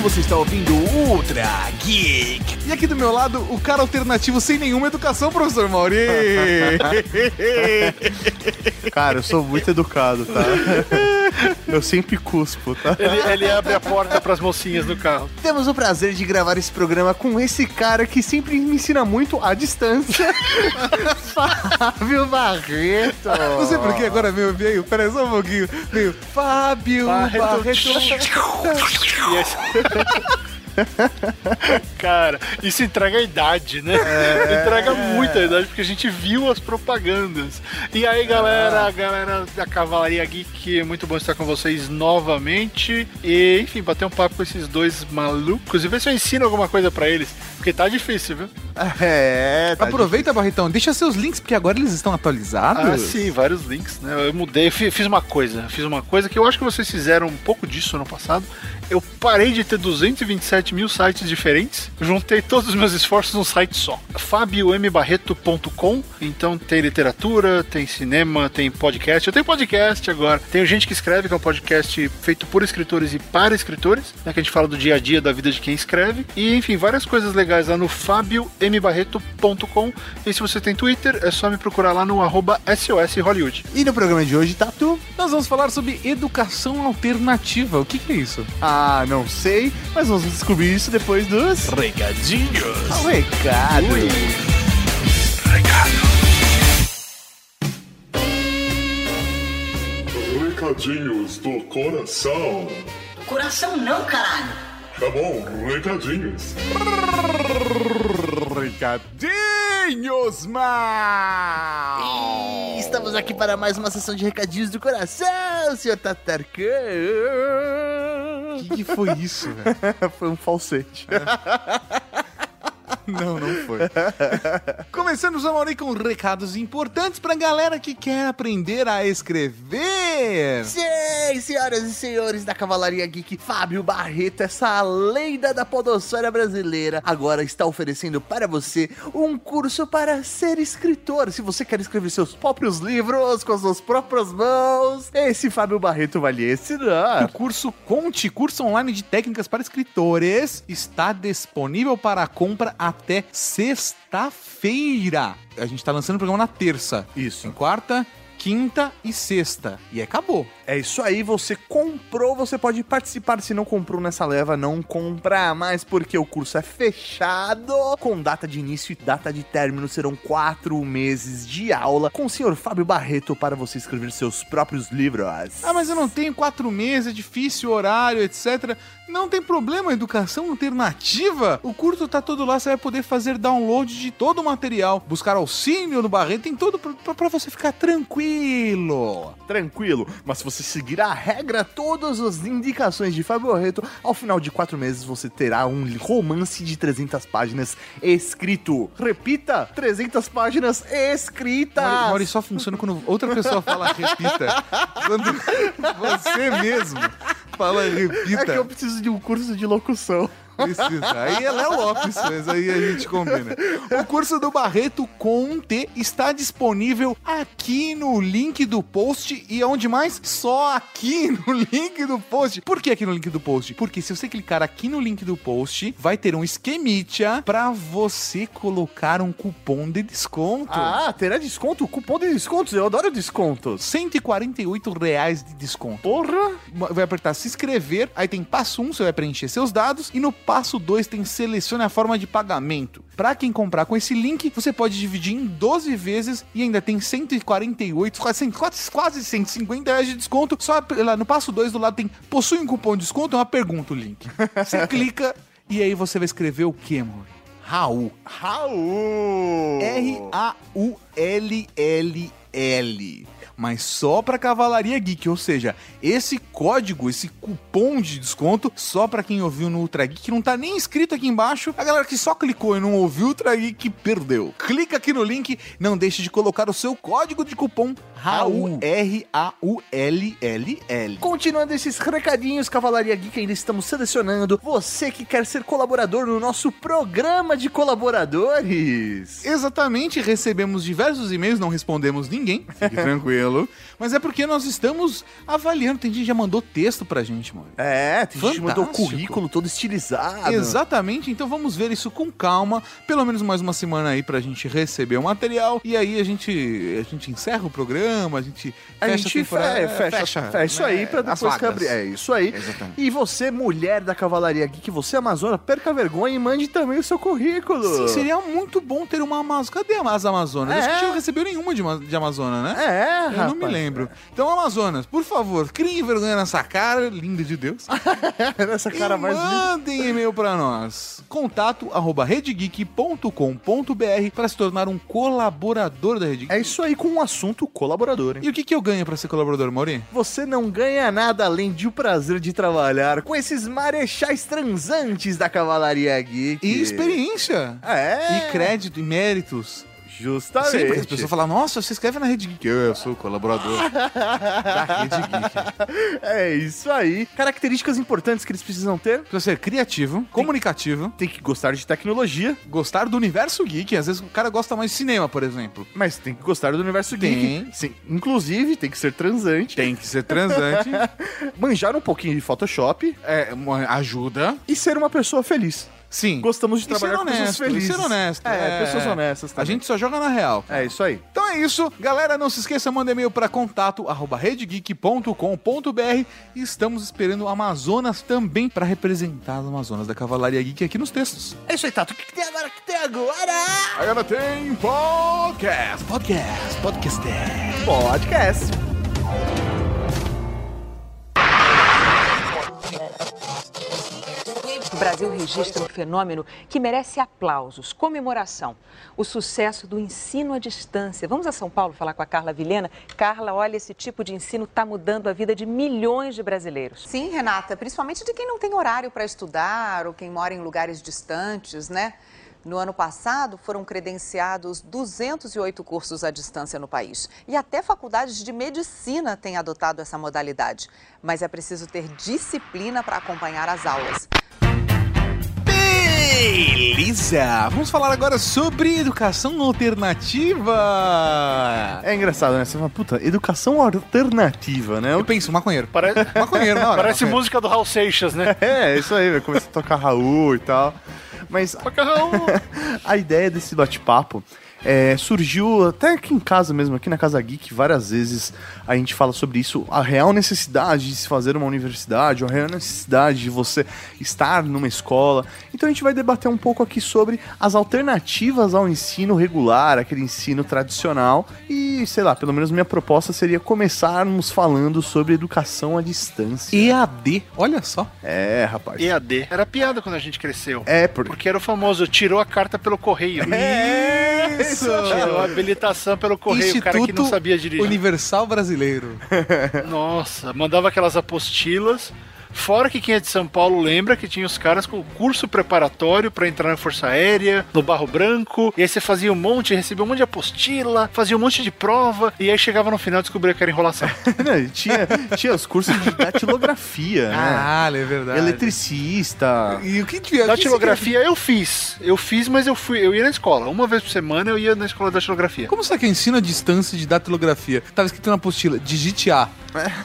você está ouvindo Ultra Geek. E aqui do meu lado, o cara alternativo sem nenhuma educação, professor Mauri. Cara, eu sou muito educado, tá? Eu sempre cuspo, tá? Ele, ele abre a porta pras mocinhas no carro. Temos o prazer de gravar esse programa com esse cara que sempre me ensina muito à distância. Fábio Barreto. Não sei por que agora veio, veio, peraí só um pouquinho, veio Fábio Barreto. Barreto. Cara, isso entrega a idade, né? Entrega muita idade, porque a gente viu as propagandas. E aí, galera, a galera da Cavalaria Geek, muito bom estar com vocês novamente. E, enfim, bater um papo com esses dois malucos e ver se eu ensino alguma coisa pra eles. Porque tá difícil, viu? É, tá Aproveita, Barretão, deixa seus links, porque agora eles estão atualizados. Ah, sim, vários links, né? Eu mudei, fiz uma coisa, fiz uma coisa que eu acho que vocês fizeram um pouco disso no passado. Eu parei de ter 227 mil sites diferentes, juntei todos os meus esforços num site só. FabioMBarreto.com. Então tem literatura, tem cinema, tem podcast. Eu tenho podcast agora. Tenho gente que escreve, que é um podcast feito por escritores e para escritores, né? Que a gente fala do dia a dia da vida de quem escreve. E enfim, várias coisas legais lá no FabioMBarreto.com. E se você tem Twitter, é só me procurar lá no arroba SOS Hollywood. E no programa de hoje, Tatu? Nós vamos falar sobre educação alternativa. O que, que é isso? Ah, não sei, mas vamos descobrir isso depois dos... Recadinhos. Ah, Recado. Recadinhos do coração. Coração não, caralho. Tá bom, recadinhos. Recadinhos, mal. Estamos aqui para mais uma sessão de recadinhos do coração, senhor Tatarkan. O que, que foi isso, velho? Foi um falsete. Não, não foi. Começando o Mauri com recados importantes pra galera que quer aprender a escrever. Sim, senhoras e senhores da Cavalaria Geek, Fábio Barreto, essa lenda da podosfera brasileira, agora está oferecendo para você um curso para ser escritor. Se você quer escrever seus próprios livros com as suas próprias mãos, esse Fábio Barreto vai lhe O ensinar. curso Conte, curso online de técnicas para escritores, está disponível para compra até sexta-feira. A gente tá lançando o programa na terça. Isso. Em quarta, quinta e sexta. E acabou. É isso aí, você comprou, você pode participar. Se não comprou nessa leva, não compra mais, porque o curso é fechado. Com data de início e data de término, serão quatro meses de aula com o senhor Fábio Barreto para você escrever seus próprios livros. Ah, mas eu não tenho quatro meses, é difícil, horário, etc. Não tem problema, educação alternativa. O curso tá todo lá, você vai poder fazer download de todo o material, buscar auxílio no Barreto, tem tudo pra você ficar tranquilo. Tranquilo, mas se você seguir a regra, todas as indicações de Fábio Barreto, ao final de quatro meses você terá um romance de 300 páginas escrito. Repita, 300 páginas escritas. Mauri, só funciona quando outra pessoa fala repita. Quando você mesmo fala É que repita. eu preciso de um curso de locução. Precisa. Aí é Léo Lopes, mas aí a gente combina. O curso do Barreto Conte está disponível aqui no link do post e onde mais? Só aqui no link do post. Por que aqui no link do post? Porque se você clicar aqui no link do post, vai ter um esquemitia para você colocar um cupom de desconto. Ah, terá desconto? Cupom de descontos? Eu adoro descontos. 148 reais de desconto. Porra! vai apertar se inscrever, aí tem passo 1, você vai preencher seus dados, e no passo 2 tem selecione a forma de pagamento. Para quem comprar com esse link, você pode dividir em 12 vezes e ainda tem 148, quase, quase, quase 150 reais de desconto. Só lá no passo 2 do lado tem possui um cupom de desconto, é uma pergunta o link. Você clica e aí você vai escrever o que, amor? Raul. Raul! R-A-U-L-L-L. Mas só pra Cavalaria Geek, ou seja, esse código, esse cupom de desconto, só pra quem ouviu no Ultra Geek, não tá nem escrito aqui embaixo. A galera que só clicou e não ouviu o Ultra Geek perdeu. Clica aqui no link, não deixe de colocar o seu código de cupom Raul. R-A-U-L-L-L. Continuando esses recadinhos, Cavalaria Geek, ainda estamos selecionando você que quer ser colaborador no nosso programa de colaboradores. Exatamente, recebemos diversos e-mails, não respondemos ninguém, fique tranquilo. Mas é porque nós estamos avaliando. Tem gente que já mandou texto pra gente, mano. É, tem gente que mandou currículo todo estilizado. Exatamente, então vamos ver isso com calma, pelo menos mais uma semana aí pra gente receber o material e aí a gente a gente encerra o programa, a gente A fecha gente temporada, fe- fecha, fecha, isso aí pra depois abrir. É isso aí. Exatamente. E você, mulher da Cavalaria Geek, você, Amazona, perca a vergonha e mande também o seu currículo. Sim, seria muito bom ter uma Amazônia. Cadê as Amazonas? Acho que a gente É. não recebeu nenhuma de, de Amazônia, né? É, Eu não me rapaz. lembro. Então, Amazonas, por favor, criem vergonha nessa cara, linda de Deus. Essa cara e mais linda. mandem e-mail pra nós. Contato arroba redegeek.com.br para se tornar um colaborador da Rede Geek. É isso aí com um assunto colaborador, hein? E o que, que eu ganho pra ser colaborador, Mauri? Você não ganha nada além de o prazer de trabalhar com esses marechais transantes da Cavalaria Geek. E experiência. É. E crédito, e méritos. Justamente. Sempre que as pessoas falam, nossa, você escreve na Rede Geek. Eu sou colaborador da Rede Geek. É isso aí. Características importantes que eles precisam ter. Precisa ser criativo, comunicativo, Tem que gostar de tecnologia, gostar do universo geek. Às vezes o cara gosta mais de cinema, por exemplo. mas tem que gostar do universo Tem. geek. Sim. Inclusive, tem que ser transante. Tem que ser transante. Manjar um pouquinho de Photoshop é, ajuda. e ser uma pessoa feliz. Sim. Gostamos de E trabalhar ser com pessoas honesto, e felizes. ser honesto. É, pessoas honestas A também. gente só joga na real. É isso aí. Então é isso. Galera, não se esqueça, manda e-mail para contato arroba redegeek.com.br e estamos esperando o Amazonas também para representar as Amazonas da Cavalaria Geek aqui nos textos. É isso aí, Tato. O que, que tem agora? O que tem agora? Agora tem podcast, podcast, podcast. Podcast. O Brasil registra um fenômeno que merece aplausos, comemoração. O sucesso do ensino à distância. Vamos a São Paulo falar com a Carla Vilhena. Carla, olha, esse tipo de ensino está mudando a vida de milhões de brasileiros. Sim, Renata, principalmente de quem não tem horário para estudar ou quem mora em lugares distantes, né? No ano passado, foram credenciados 208 cursos à distância no país. E até faculdades de medicina têm adotado essa modalidade. Mas é preciso ter disciplina para acompanhar as aulas. Beleza! Vamos falar agora sobre educação alternativa. É engraçado, né? Você fala, puta, educação alternativa, né? Eu penso, maconheiro. Parece, Maconheiro, na hora. parece maconheiro. música do Raul Seixas, né? É, isso aí, vai começar a tocar Raul e tal. Mas a ideia desse bate-papo é, surgiu até aqui em casa mesmo, aqui na Casa Geek, várias vezes a gente fala sobre isso, a real necessidade de se fazer uma universidade, a real necessidade de você estar numa escola. Então a gente vai debater um pouco aqui sobre as alternativas ao ensino regular, aquele ensino tradicional. E, sei lá, pelo menos minha proposta seria começarmos falando sobre educação à distância. EAD, olha só. É, rapaz. EAD. Era piada quando a gente cresceu. É, porque. Porque era o famoso tirou a carta pelo correio. É Isso! Tirou habilitação pelo correio, o cara que não sabia dirigir. Universal Brasileiro. Nossa, mandava aquelas apostilas. Fora que quem é de São Paulo lembra que tinha os caras com curso preparatório pra entrar na Força Aérea, no Barro Branco, e aí você fazia um monte, recebia um monte de apostila, fazia um monte de prova, e aí chegava no final e descobria que era enrolação. Não, tinha, tinha os cursos de datilografia, né? Ah, é verdade. Eletricista. E o que tiver? Datilografia eu fiz. Eu fiz, mas eu fui, eu ia na escola. Uma vez por semana eu ia na escola de datilografia. Como será que eu ensino a distância de datilografia? Tava escrito na apostila, digite A.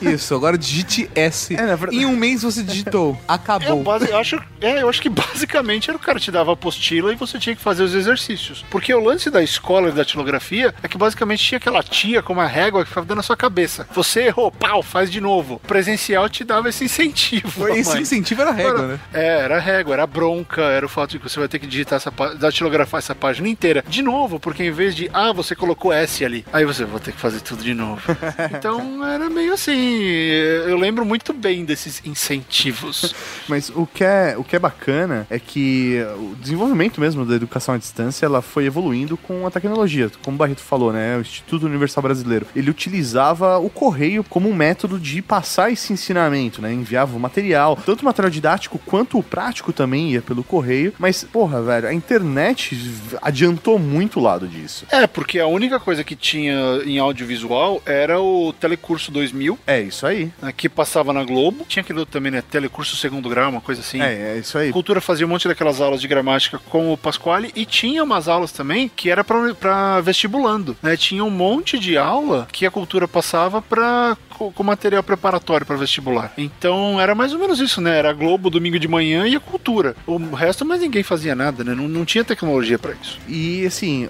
Isso, agora digite S. É, na verdade- Em um mês você digitou. Eu, Acabou. base- eu acho, é, eu acho que basicamente era o cara te dava a apostila e você tinha que fazer os exercícios. Porque o lance da escola de datilografia é que basicamente tinha aquela tia com uma régua que ficava dando na sua cabeça. Você errou, pau, faz de novo. O presencial te dava esse incentivo. Esse mãe. incentivo era régua, Era- né? É, era régua, era bronca, era o fato de que você vai ter que digitar essa pá- datilografar essa página inteira. De novo, porque em vez de, ah, você colocou S ali, aí você vai ter que fazer tudo de novo. então era meio assim. Eu lembro muito bem desses incentivos. Mas o que, é, o que é bacana é que o desenvolvimento mesmo da educação à distância ela foi evoluindo com a tecnologia. Como o Barreto falou, né? O Instituto Universal Brasileiro. Ele utilizava o correio como um método de passar esse ensinamento, né? Enviava o material, tanto o material didático quanto o prático também ia pelo correio. Mas, porra, velho, a internet adiantou muito o lado disso. É, porque a única coisa que tinha em audiovisual era o Telecurso 2000 2000, É isso aí. que passava na Globo. Tinha aquele outro também, né? Telecurso Segundo Grau, uma coisa assim. É, é isso aí. Cultura fazia um monte daquelas aulas de gramática com o Pasquale e tinha umas aulas também que era pra- pra vestibulando, né? Tinha um monte de aula que a cultura passava pra, com, material preparatório para vestibular. Então era mais ou menos isso, né? Era a Globo domingo de manhã e a cultura. O resto, mas ninguém fazia nada, né? Não, não tinha tecnologia pra isso. E assim,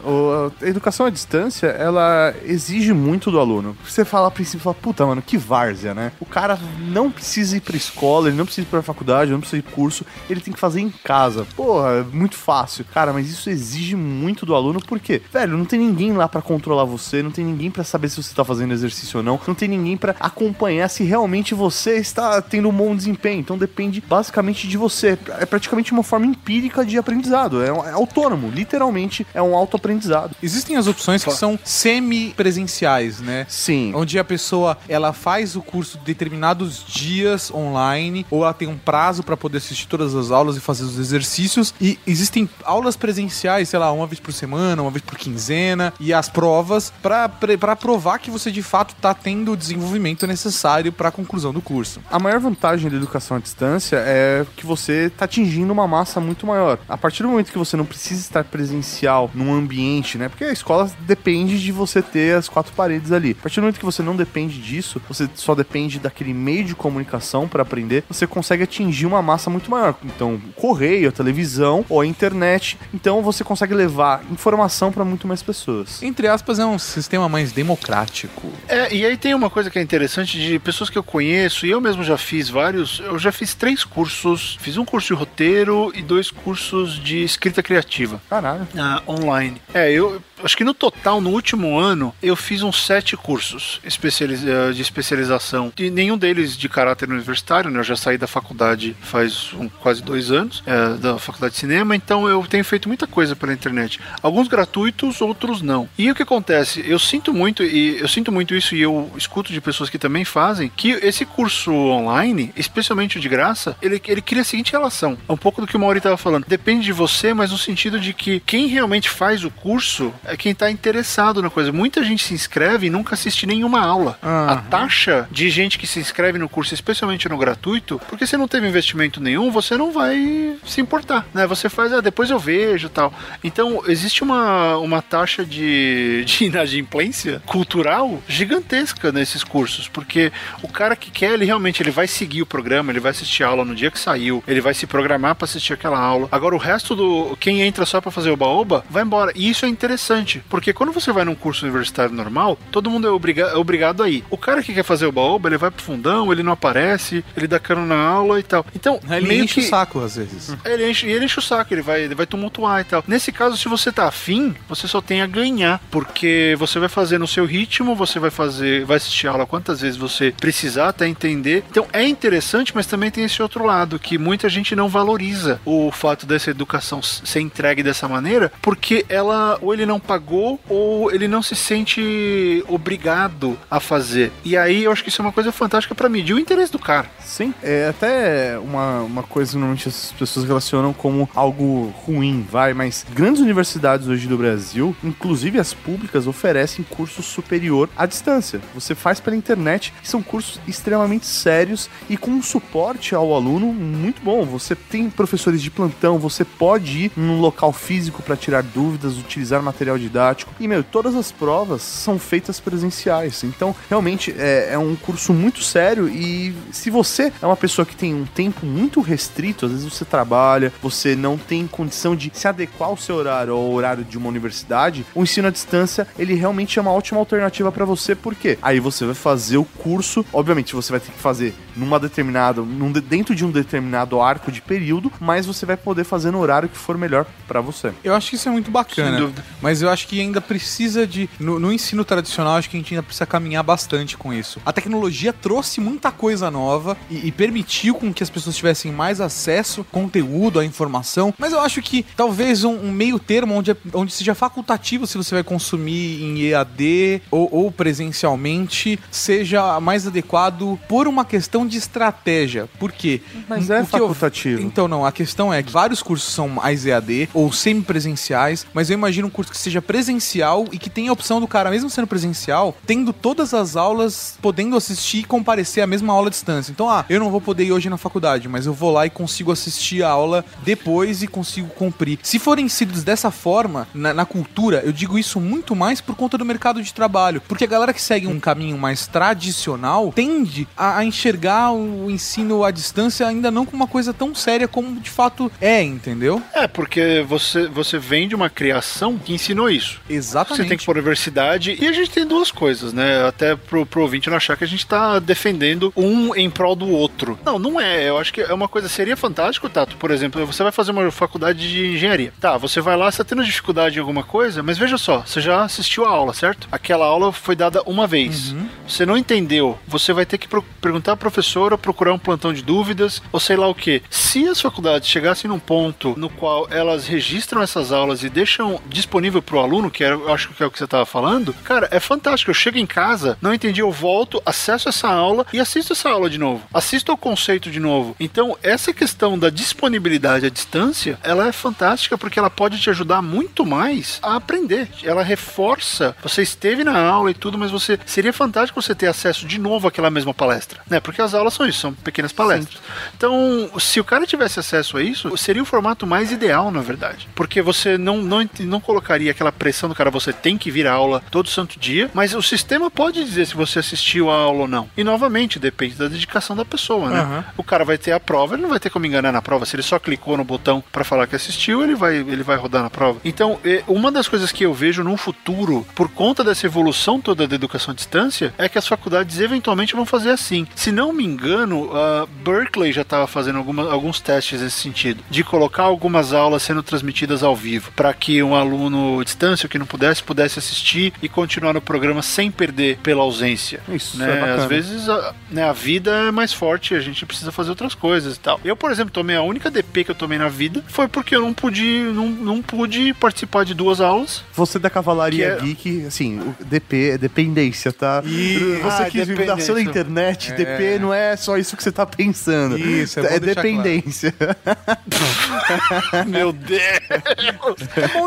a educação à distância, ela exige muito do aluno. Você fala a princípio, fala, puta, mano, que várzea, né? O cara não precisa ir pra escola, ele não precisa ir pra faculdade, não precisa ir curso, ele tem que fazer em casa. Porra, é muito fácil. Cara, mas isso exige muito do aluno, porque, velho, não tem ninguém lá pra controlar você, não tem ninguém pra saber se você tá fazendo exercício ou não, não tem ninguém pra acompanhar se realmente você está tendo um bom desempenho. Então depende basicamente de você. É praticamente uma forma empírica de aprendizado. É, é autônomo, literalmente é um autoaprendizado. Existem as opções que são semi-presenciais, né? Sim. Onde a pessoa ela faz o curso determinados dias online, ou ela tem um prazo para poder assistir todas as aulas e fazer os exercícios. E existem aulas presenciais, sei lá, uma vez por semana, uma vez por quinzena, e as provas para provar que você de fato tá tendo o desenvolvimento necessário para a conclusão do curso. A maior vantagem da educação à distância é que você está atingindo uma massa muito maior. A partir do momento que você não precisa estar presencial num ambiente, né? Porque a escola depende de você ter as quatro paredes ali. A partir do momento que você não depende disso, você só depende daquele meio de comunicação para aprender, você consegue atingir uma massa muito maior. Então, o correio, a televisão ou a internet. Então, você consegue levar informação para muito mais pessoas. Entre aspas, é um sistema mais democrático. É, e aí tem uma coisa que é interessante de pessoas que eu conheço, e eu mesmo já fiz vários, eu já fiz três cursos, fiz um curso de roteiro e dois cursos de escrita criativa. Caralho. Ah, online. É, eu acho que no total, no último ano, eu fiz uns sete cursos eh, de especialização. E nenhum deles de caráter universitário, né? Eu já saí da faculdade faz um- quase dois anos, eh, da faculdade de cinema, então eu tenho feito muita coisa pela internet. Alguns gratuitos, outros não. E o que acontece? Eu sinto muito, e eu sinto muito isso, e eu escuto de pessoas que também fazem, que esse curso online, especialmente o de graça, ele, ele cria a seguinte relação. É um pouco do que o Mauri estava falando. Depende de você, mas no sentido de que quem realmente faz o curso é quem está interessado na coisa. Muita gente se inscreve e nunca assiste nenhuma aula. A taxa de gente que se inscreve no curso, especialmente no gratuito, porque você não teve investimento nenhum, você não vai se importar, né? Você faz, ah, depois eu vejo tal. Então, existe uma, uma taxa de, de inadimplência cultural gigantesca nesses cursos, porque o cara que quer, ele realmente ele vai seguir o programa, ele vai assistir a aula no dia que saiu, ele vai se programar para assistir aquela aula. Agora, o resto do. Quem entra só para fazer o baoba, vai embora. E isso é interessante, porque quando você vai num curso universitário normal, todo mundo é, obriga é obrigado a ir. O cara que quer fazer o baoba, ele vai pro fundão, ele não aparece, ele dá cano na aula e tal. Então, Ele meio enche que... o saco às vezes. Ele enche, e ele enche o saco, ele vai, ele vai tumultuar e tal. Nesse caso, se você tá afim, você só tem a ganhar, porque você vai fazer no seu ritmo, você vai fazer, vai assistir a aula quantas vezes você precisar até entender. Então é interessante, mas também tem esse outro lado, que muita gente não valoriza o fato dessa educação ser entregue dessa maneira, porque ela, ou ele não pagou, ou ele não se sente obrigado a fazer. E aí eu acho que isso é uma coisa fantástica para medir o interesse do cara. Sim, é até uma, uma coisa que normalmente as pessoas relacionam como algo ruim, vai, mas grandes universidades hoje do Brasil, inclusive as públicas, oferecem curso superior à distância. Você faz pela internet, que são cursos extremamente sérios e com um suporte ao aluno muito bom. Você tem professores de plantão, você pode ir num local físico para tirar dúvidas, utilizar material didático. E, meu, todas as provas são feitas presenciais. Então, realmente, é, é um curso muito sério e se você é uma pessoa que tem um tempo muito restrito, às vezes você trabalha, você não tem condição de se adequar ao seu horário ao horário de uma universidade, o ensino à distância, ele realmente é uma ótima alternativa para você, porque aí você vai fazer o curso, obviamente você vai ter que fazer numa determinada, num de- dentro de um determinado arco de período, mas você vai poder fazer no horário que for melhor para você. Eu acho que isso é muito bacana. Mas eu acho que ainda precisa de. No, no ensino tradicional, acho que a gente ainda precisa caminhar bastante com isso. A tecnologia trouxe muita coisa nova e, e permitiu com que as pessoas tivessem mais acesso, conteúdo, à informação. Mas eu acho que talvez um, um meio termo onde, é- onde seja facultativo se você vai consumir em EAD ou, ou presencialmente seja mais adequado por uma questão questão de estratégia. Por quê? Mas é O que eu- facultativo. Então, não. A questão é que vários cursos são mais EAD ou semipresenciais, mas eu imagino um curso que seja presencial e que tenha a opção do cara, mesmo sendo presencial, tendo todas as aulas, podendo assistir e comparecer à mesma aula à distância. Então, ah, eu não vou poder ir hoje na faculdade, mas eu vou lá e consigo assistir a aula depois e consigo cumprir. Se forem inseridos dessa forma na, na cultura, eu digo isso muito mais por conta do mercado de trabalho. Porque a galera que segue um caminho mais tradicional tende a, a enxergar o ensino à distância ainda não como uma coisa tão séria como de fato é, entendeu? É, porque você, você vem de uma criação que ensinou isso. Exatamente. Você tem que ir pra universidade. E a gente tem duas coisas, né? Até pro, pro ouvinte não achar que a gente tá defendendo um em prol do outro. Não, não é. Eu acho que é uma coisa. Seria fantástico, Tato. Por exemplo, você vai fazer uma faculdade de engenharia. Tá, você vai lá, você tá tendo dificuldade em alguma coisa, mas veja só, você já assistiu a aula, certo? Aquela aula foi dada uma vez. Você não entendeu, você vai ter que pro- perguntar à professora, procurar um plantão de dúvidas, ou sei lá o que. Se as faculdades chegassem num ponto no qual elas registram essas aulas e deixam disponível pro aluno, que era, eu acho que é o que você tava falando, cara, é fantástico. Eu chego em casa, não entendi, eu volto, acesso essa aula e assisto essa aula de novo. Assisto ao conceito de novo. Então, essa questão da disponibilidade à distância, ela é fantástica porque ela pode te ajudar muito mais a aprender. Ela reforça, você esteve na aula e tudo, mas você seria fantástico você ter acesso de novo àquela mesma palestra, né? Porque as aulas são isso, são pequenas palestras. Então, se o cara tivesse acesso a isso, seria o formato mais ideal, na verdade. Porque você não, não, não colocaria aquela pressão do cara, você tem que vir à aula todo santo dia, mas o sistema pode dizer se você assistiu a aula ou não. E novamente, depende da dedicação da pessoa, né? Aham. O cara vai ter a prova, ele não vai ter como enganar na prova. Se ele só clicou no botão para falar que assistiu, ele vai, ele vai rodar na prova. Então, é, uma das coisas que eu vejo no futuro, por conta dessa evolução toda da educação à distância, é que as faculdades eventualmente vão fazer assim. Se não me engano, a Berkeley já estava fazendo alguma, alguns testes nesse sentido, de colocar algumas aulas sendo transmitidas ao vivo, para que um aluno distância que não pudesse, pudesse assistir e continuar no programa sem perder pela ausência. Isso né? é. Às vezes a, né, a vida é mais forte, a gente precisa fazer outras coisas e tal. Eu, por exemplo, tomei a única DP que eu tomei na vida foi porque eu não pude, não, não pude participar de duas aulas. Você da Cavalaria Que é- Geek, assim, o DP é dependência, tá? Ih, você ah, que nasceu na dependência. internet, DP não é só isso que você tá pensando. Isso, é bom é deixar dependência. Meu Deus!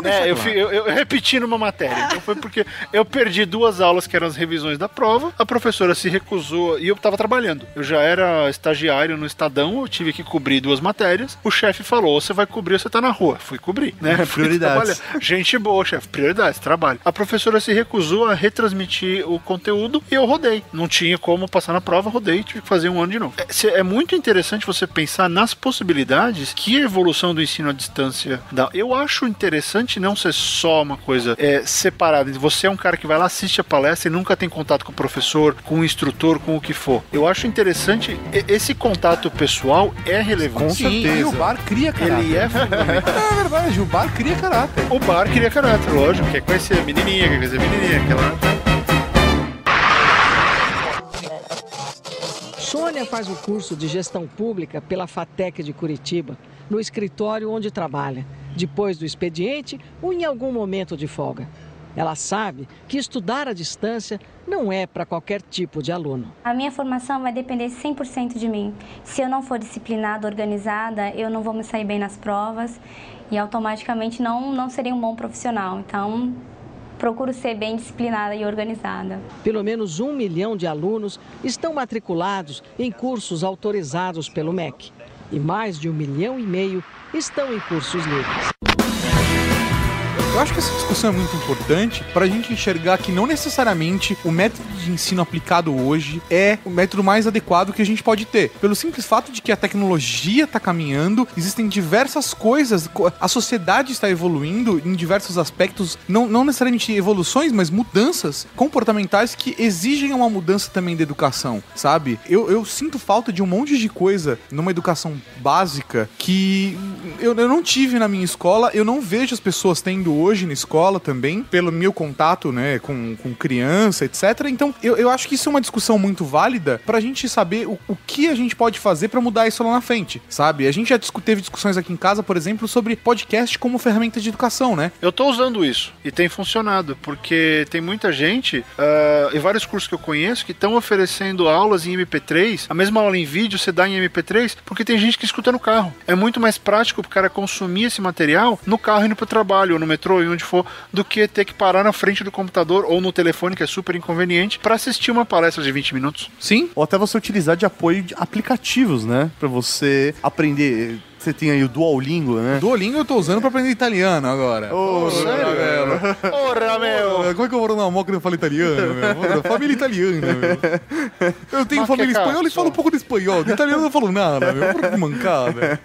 É, eu, fi- eu, eu repeti numa matéria. Então foi porque eu perdi duas aulas que eram as revisões da prova. A professora se recusou e eu tava trabalhando. Eu já era estagiário no Estadão, eu tive que cobrir duas matérias. O chefe falou: você vai cobrir, você tá na rua. Fui cobrir, né? Prioridades. trabalhar. Gente boa, chefe. Prioridades, trabalho. A professora se recusou a retransmitir o conteúdo e eu rodei. Não tinha como passar na prova, rodei e tive que fazer um ano de novo. É, é muito interessante você pensar nas possibilidades que a evolução do ensino à distância dá. Eu acho interessante não ser só uma coisa é, separada. Você é um cara que vai lá, assiste a palestra e nunca tem contato com o professor, com o instrutor, com o que for. Eu acho interessante, esse contato pessoal é relevante. Sim, e o bar cria caráter. Ele é fundamental. É verdade, o bar cria caráter. O bar queria caráter, lógico. Quer conhecer a menininha, quer conhecer a menininha, aquela... Sônia faz o curso de gestão pública pela FATEC de Curitiba, no escritório onde trabalha, depois do expediente ou em algum momento de folga. Ela sabe que estudar à distância não é para qualquer tipo de aluno. A minha formação vai depender 100% de mim. Se eu não for disciplinada, organizada, eu não vou me sair bem nas provas e automaticamente não, não serei um bom profissional. Então, procuro ser bem disciplinada e organizada. Pelo menos um milhão de alunos estão matriculados em cursos autorizados pelo MEC. E mais de um milhão e meio estão em cursos livres. Eu acho que essa discussão é muito importante para a gente enxergar que não necessariamente o método de ensino aplicado hoje é o método mais adequado que a gente pode ter. Pelo simples fato de que a tecnologia está caminhando, existem diversas coisas, co- a sociedade está evoluindo em diversos aspectos, não, não necessariamente evoluções, mas mudanças comportamentais que exigem uma mudança também da educação, sabe? Eu, eu sinto falta de um monte de coisa numa educação básica que eu, eu não tive na minha escola, eu não vejo as pessoas tendo hoje hoje na escola também, pelo meu contato, né, com, com criança, etc. Então, eu, eu acho que isso é uma discussão muito válida pra gente saber o, o que a gente pode fazer pra mudar isso lá na frente, sabe? A gente já discu- teve discussões aqui em casa, por exemplo, sobre podcast como ferramenta de educação, né? Eu tô usando isso e tem funcionado, porque tem muita gente ah, e vários cursos que eu conheço que estão oferecendo aulas em MP3, a mesma aula em vídeo você dá em MP3, porque tem gente que escuta no carro. É muito mais prático pro cara consumir esse material no carro indo pro trabalho, ou no metrô, ou onde for, do que ter que parar na frente do computador ou no telefone, que é super inconveniente, pra assistir uma palestra de 20 minutos. Sim. Ou até você utilizar de apoio de aplicativos, né? Pra você aprender. Você tem aí o Duolingo, né? Duolingo eu tô usando pra aprender italiano agora. Ô, sério? Porra, meu! Como é que eu vou na moca e não falo italiano, meu? Família italiana, meu. Eu tenho Mas família que espanhola e falo um pouco de espanhol. De italiano eu não falo nada, meu. Porra, que mancada.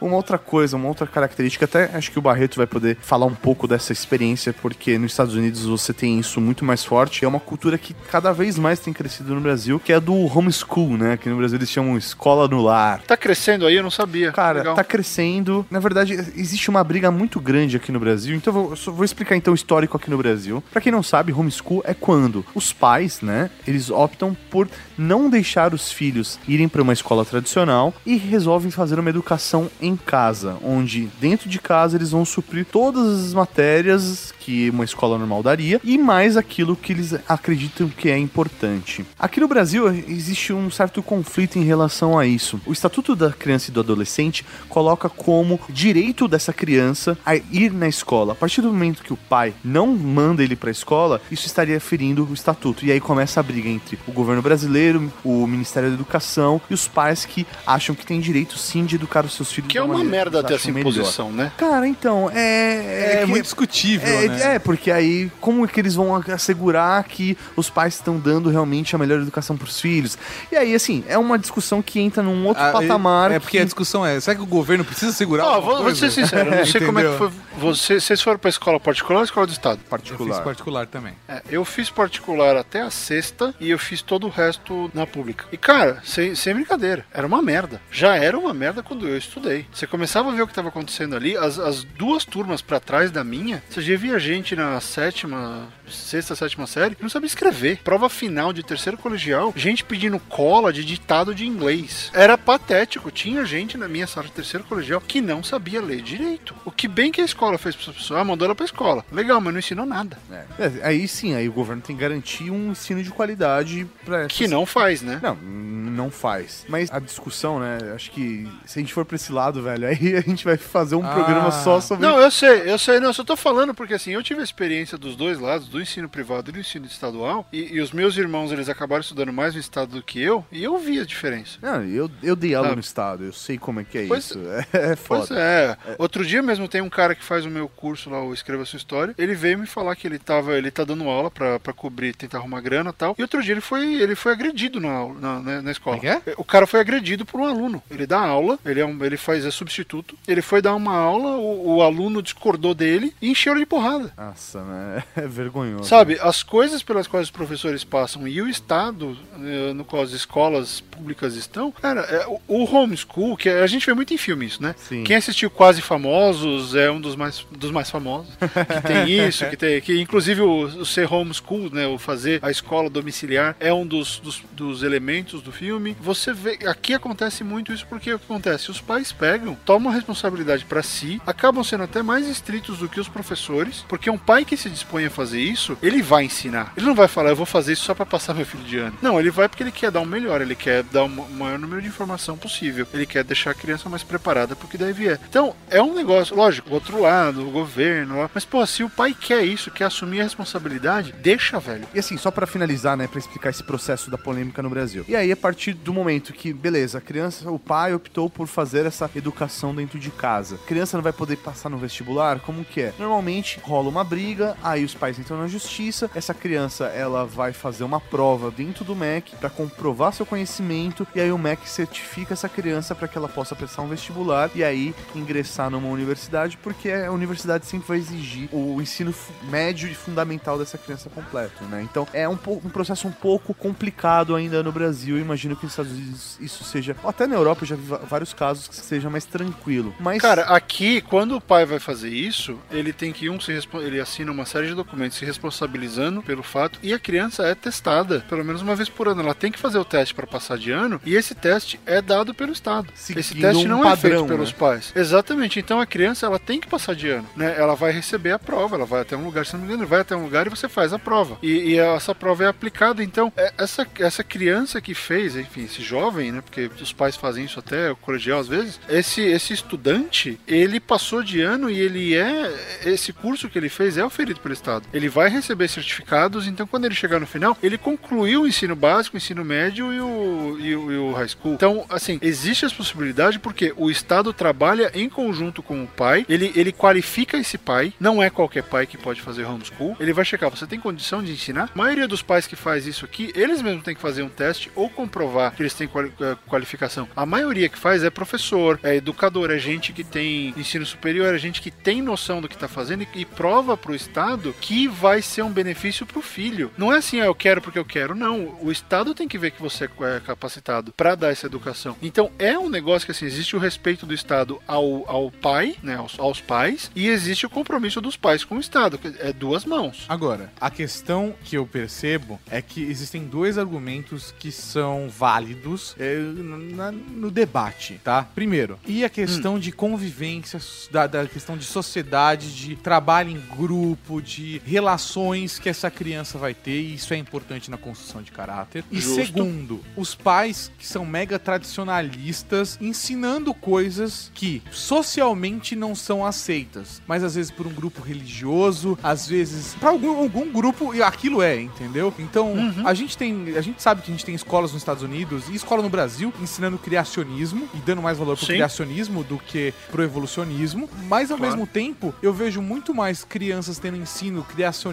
Uma outra coisa, uma outra característica, até acho que o Barreto vai poder falar um pouco dessa experiência, porque nos Estados Unidos você tem isso muito mais forte. É uma cultura que cada vez mais tem crescido no Brasil, que é do homeschool, né? Que no Brasil eles chamam escola no lar. Tá crescendo aí, eu não sabia. Cara, Legal. tá crescendo. Na verdade, existe uma briga muito grande aqui no Brasil. Então, vou, vou explicar então o histórico aqui no Brasil. Pra quem não sabe, homeschool é quando os pais, né, eles optam por não deixar os filhos irem para uma escola tradicional e resolvem fazer uma educação em casa, onde dentro de casa eles vão suprir todas as matérias que uma escola normal daria e mais aquilo que eles acreditam que é importante. Aqui no Brasil existe um certo conflito em relação a isso. O Estatuto da Criança e do Adolescente coloca como direito dessa criança a ir na escola. A partir do momento que o pai não manda ele para a escola, isso estaria ferindo o estatuto. E aí começa a briga entre o governo brasileiro, o Ministério da Educação e os pais que acham que têm direito sim de educar os seus filhos Que é uma merda ter essa melhor. imposição, né? Cara, então, é. É, que- muito discutível, é, né? É, porque aí, como é que eles vão assegurar que os pais estão dando realmente a melhor educação pros filhos? E aí, assim, é uma discussão que entra num outro Ah, patamar. É porque a discussão é: será que o governo precisa segurar? Alguma vou, vou ser sincero, eu não sei como é que foi. Você, vocês foram pra escola particular ou escola do Estado? Eu fiz particular. particular também. É, eu fiz particular até a sexta e eu fiz todo o resto na pública. E cara, sem, sem brincadeira, era uma merda. Já era uma merda quando eu estudei. Você começava a ver o que estava acontecendo ali, as, as duas turmas pra trás da minha, você já via gente na sétima, sexta, sétima série que não sabia escrever. Prova final de terceiro colegial, gente pedindo cola de ditado de inglês. Era patético. Tinha gente na minha sala de terceiro colegial que não sabia ler direito. O que bem que a escola fez pra essa pessoa, ah, mandou ela pra escola. Legal, mas não ensinou nada. É, aí sim, aí o governo tem que garantir um ensino de qualidade pra Que não faz, né? Não, não faz. Mas a discussão, né? Acho que se a gente for pra esse lado, velho, aí a gente vai fazer um Ah. programa só sobre. Não, eu sei, eu sei, não, eu só tô falando porque assim, eu tive a experiência dos dois lados, do ensino privado e do ensino estadual, e, e os meus irmãos, eles acabaram estudando mais no estado do que eu, e eu vi a diferença. Não, eu, eu dei aula Sabe? no estado, eu sei como é que é Pois- isso. É, é foda. Pois é. Outro dia mesmo tem um cara que faz o meu curso lá, o Escreva Sua História. Ele veio me falar que ele tava, ele tá dando aula pra, pra cobrir, tentar arrumar grana e tal. E outro dia ele foi, ele foi agredido na, na, na, na escola. É que O cara foi agredido por um aluno. Ele dá aula, ele, é um, ele faz é substituto. Ele foi dar uma aula, o, o aluno discordou dele e encheu ele de porrada. Nossa, né? É vergonhoso. Sabe, as coisas pelas quais os professores passam e o estado eh, no qual as escolas públicas estão, cara, é, o- homeschool, que a gente vê muito em filme isso, né? Sim. Quem assistiu Quase Famosos é um dos mais, dos mais famosos. Que tem isso, que tem. Que inclusive o, o ser homeschool, né? O fazer a escola domiciliar é um dos, dos, dos elementos do filme. Você vê. Aqui acontece muito isso porque o que acontece? Os pais pegam, tomam a responsabilidade pra si, acabam sendo até mais estritos do que os professores, porque um pai que se dispõe a fazer isso, ele vai ensinar. Ele não vai falar, eu vou fazer isso só pra passar meu filho de ano. Não, ele vai porque ele quer dar o melhor, ele quer dar o maior número de informação possível. Ele quer deixar a criança mais preparada pro que daí vier. Então, é um negócio, lógico, o outro lado, o governo, mas pô, se o pai quer isso, quer assumir a responsabilidade, deixa, velho. E assim, só pra finalizar, né, Pra explicar esse processo da polêmica no Brasil. E aí, a partir do momento que, beleza, a criança, o pai optou por fazer essa educação dentro de casa. A criança não vai poder passar no vestibular? Como que é? Normalmente rola uma briga, aí os pais entram na justiça, essa criança, ela vai fazer uma prova dentro do MEC pra comprovar seu conhecimento, e aí o MEC certifica essa criança pra que ela possa prestar um vestibular e aí ingressar numa universidade, porque a universidade sempre vai exigir o ensino médio e fundamental dessa criança completo, né? Então é um, um processo um pouco complicado ainda no Brasil. Eu imagino que nos Estados Unidos isso seja. Até na Europa eu já vi vários casos que seja mais tranquilo. Mas. Cara, aqui, quando o pai vai fazer isso, ele tem que, um, se ele assina uma série de documentos se responsabilizando pelo fato e a criança é testada pelo menos uma vez por ano. Ela tem que fazer o teste para passar de ano e esse teste é dado pelo Estado. esse Seguindo teste um não é padrão, feito pelos né? pais. Exatamente. Então a criança ela tem que passar de ano, né? Ela vai receber a prova, ela vai até um lugar, se não me engano, vai até um lugar e você faz a prova. E, e essa prova é aplicada. Então é- essa essa criança que fez, enfim, esse jovem, né? Porque os pais fazem isso até o colegial às vezes. Esse esse estudante ele passou de ano e ele é esse curso que ele fez é oferido pelo Estado. Ele vai receber certificados. Então quando ele chegar no final ele concluiu o ensino básico, o ensino médio e o, e o, e o high school. Então, assim, existe essa possibilidade porque o Estado trabalha em conjunto com o pai, ele, ele qualifica esse pai, não é qualquer pai que pode fazer homeschool, ele vai checar, você tem condição de ensinar? A maioria dos pais que faz isso aqui, eles mesmos têm que fazer um teste ou comprovar que eles têm eh, qualificação. A maioria que faz é professor, é educador, é gente que tem ensino superior, é gente que tem noção do que está fazendo e, e prova para o Estado que vai ser um benefício para o filho. Não é assim, ah, eu quero porque eu quero. Não, o Estado tem que ver que você é capacitado para dar essa educação. Então é um negócio que assim, existe o respeito do Estado ao, ao pai, né, aos, aos pais, e existe o compromisso dos pais com o Estado, que é duas mãos. Agora, a questão que eu percebo é que existem dois argumentos que são válidos é, na- no debate, tá? Primeiro, e a questão de convivência, da, da questão de sociedade, de trabalho em grupo, de relações que essa criança vai ter, e isso é importante na construção de caráter. E Justo. segundo, os pais que são mega tradicionalistas ensinando coisas que socialmente não são aceitas, mas às vezes por um grupo religioso, às vezes para algum, algum grupo e aquilo é, entendeu? Então, a gente tem, a gente sabe que a gente tem escolas nos Estados Unidos e escola no Brasil ensinando criacionismo e dando mais valor pro Sim. criacionismo do que pro evolucionismo, mas ao Claro. mesmo tempo, eu vejo muito mais crianças tendo ensino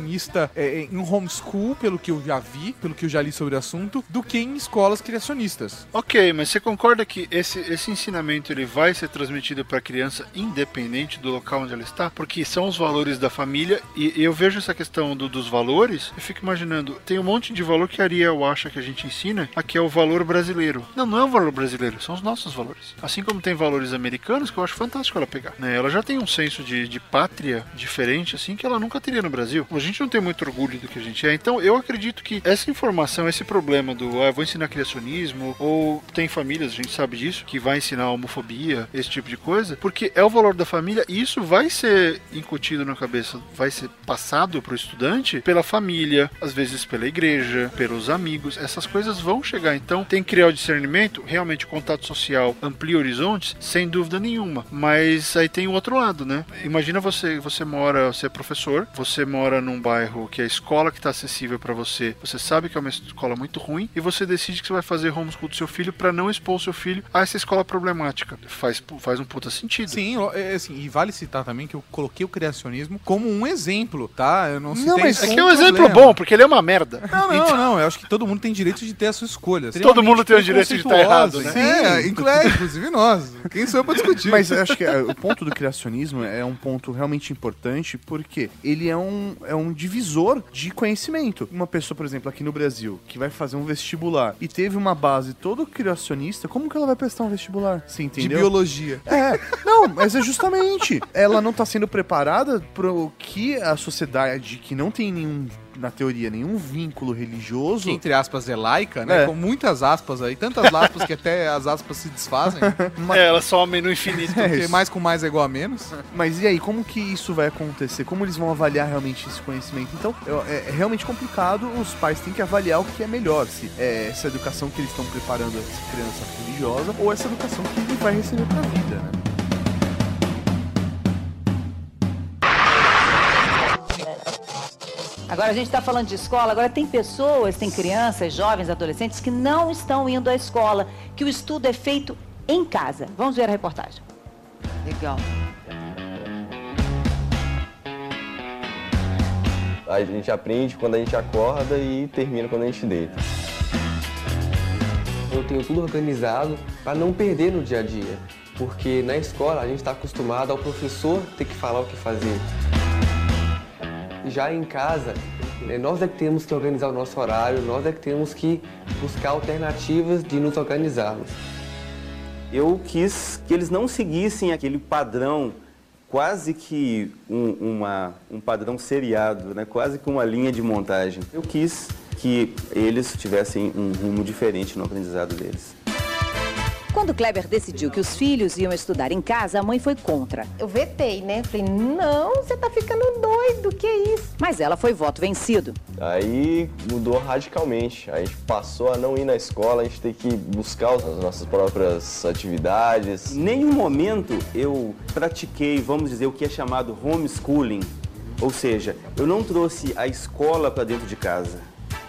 criacionista é, em homeschool, pelo que eu já vi, pelo que eu já li sobre o assunto, do que em escolas criacionistas. Ok, mas você concorda que esse, esse ensinamento ele vai ser transmitido para a criança independente do local onde ela está? Porque são os valores da família e eu vejo essa questão do- dos valores, eu fico imaginando, tem um monte de valor que a Ariel acha que a gente ensina, aqui é o valor brasileiro. Não, não é o valor brasileiro, são os nossos valores. Assim como tem valores americanos que eu acho fantástico ela pegar. né? Ela já tem um senso de, de pátria diferente, assim, que ela nunca teria no Brasil. A gente não tem muito orgulho do que a gente é, então eu acredito que essa informação, esse problema do ah, vou ensinar criacionismo, ou tem famílias, a gente sabe disso, que vai ensinar homofobia, esse tipo de coisa, porque é o valor da família e isso vai ser incutido na cabeça, vai ser passado pro estudante pela família, às vezes pela igreja, pelos amigos, essas coisas vão chegar. Então tem que criar o discernimento, realmente o contato social amplia horizontes, sem dúvida nenhuma. Mas aí tem o outro lado, né? Imagina você, você mora, você é professor, você mora num bairro que a escola que está acessível para você, você sabe que é uma escola muito ruim e você decide que você vai fazer homeschool do seu filho para não expor o seu filho a essa escola problemática. Faz, faz um puta sentido. Sim, é, assim, e vale citar também que eu coloquei o criacionismo como um exemplo, tá? Eu não citei Não, mas é que é um exemplo bom, porque ele é uma merda. Não, não, Então- não. Eu acho que todo mundo tem direito de ter a sua escolha. Todo mundo tem o direito de estar errado, né? Sim, é, é, inclusive nós. Quem sou eu pra discutir? Mas eu acho que é, o ponto do criacionismo é um ponto realmente importante porque ele é um, é um divisor de conhecimento. Uma pessoa, por exemplo, aqui no Brasil, que vai fazer um vestibular e teve uma base todo criacionista, como que ela vai prestar um vestibular? Você de entendeu? biologia. É, não, mas é justamente. Ela não tá sendo preparada pro que a sociedade que não tem nenhum, na teoria, nenhum vínculo religioso. Que, entre aspas, é laica, né? É. Com muitas aspas aí. Tantas aspas que até as aspas se desfazem. É, ela some no infinito. Porque isso. mais com mais é igual a menos. Mas e aí, como que isso vai acontecer? Como eles vão avaliar realmente esse conhecimento? Então, é, é realmente complicado, os pais têm que avaliar o que é melhor, se é essa educação que eles estão preparando essa criança religiosa ou essa educação que ele vai receber pra vida, né? Agora a gente está falando de escola, agora tem pessoas, tem crianças, jovens, adolescentes que não estão indo à escola, que o estudo é feito em casa. Vamos ver a reportagem. Legal. A gente aprende quando a gente acorda e termina quando a gente deita. Eu tenho tudo organizado para não perder no dia a dia, porque na escola a gente está acostumado ao professor ter que falar o que fazer. Já em casa, né, nós é que temos que organizar o nosso horário, nós é que temos que buscar alternativas de nos organizarmos. Eu quis que eles não seguissem aquele padrão quase que um, uma, um padrão seriado, né? quase que uma linha de montagem. Eu quis que eles tivessem um rumo diferente no aprendizado deles. Quando Kleber decidiu que os filhos iam estudar em casa, a mãe foi contra. Eu vetei, né? Falei, não, você tá ficando doido, que isso? Mas ela foi voto vencido. Aí mudou radicalmente. A gente passou a não ir na escola, a gente tem que buscar as nossas próprias atividades. Em nenhum momento eu pratiquei, vamos dizer, o que é chamado homeschooling. Ou seja, eu não trouxe a escola para dentro de casa.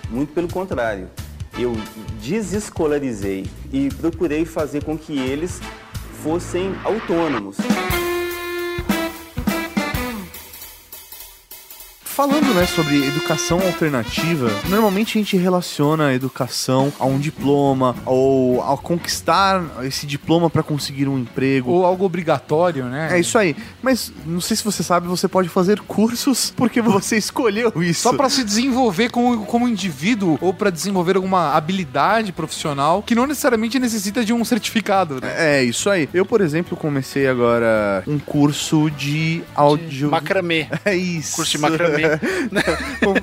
Muito pelo contrário. Eu desescolarizei e procurei fazer com que eles fossem autônomos. Falando né, sobre educação alternativa, normalmente a gente relaciona a educação a um diploma ou a conquistar esse diploma para conseguir um emprego. Ou algo obrigatório, né? É isso aí. Mas não sei se você sabe, você pode fazer cursos porque você escolheu isso. Só para se desenvolver como, como indivíduo ou para desenvolver alguma habilidade profissional que não necessariamente necessita de um certificado, né? É, isso aí. Eu, por exemplo, comecei agora um curso de áudio. Macramê. É isso. Curso de macramê.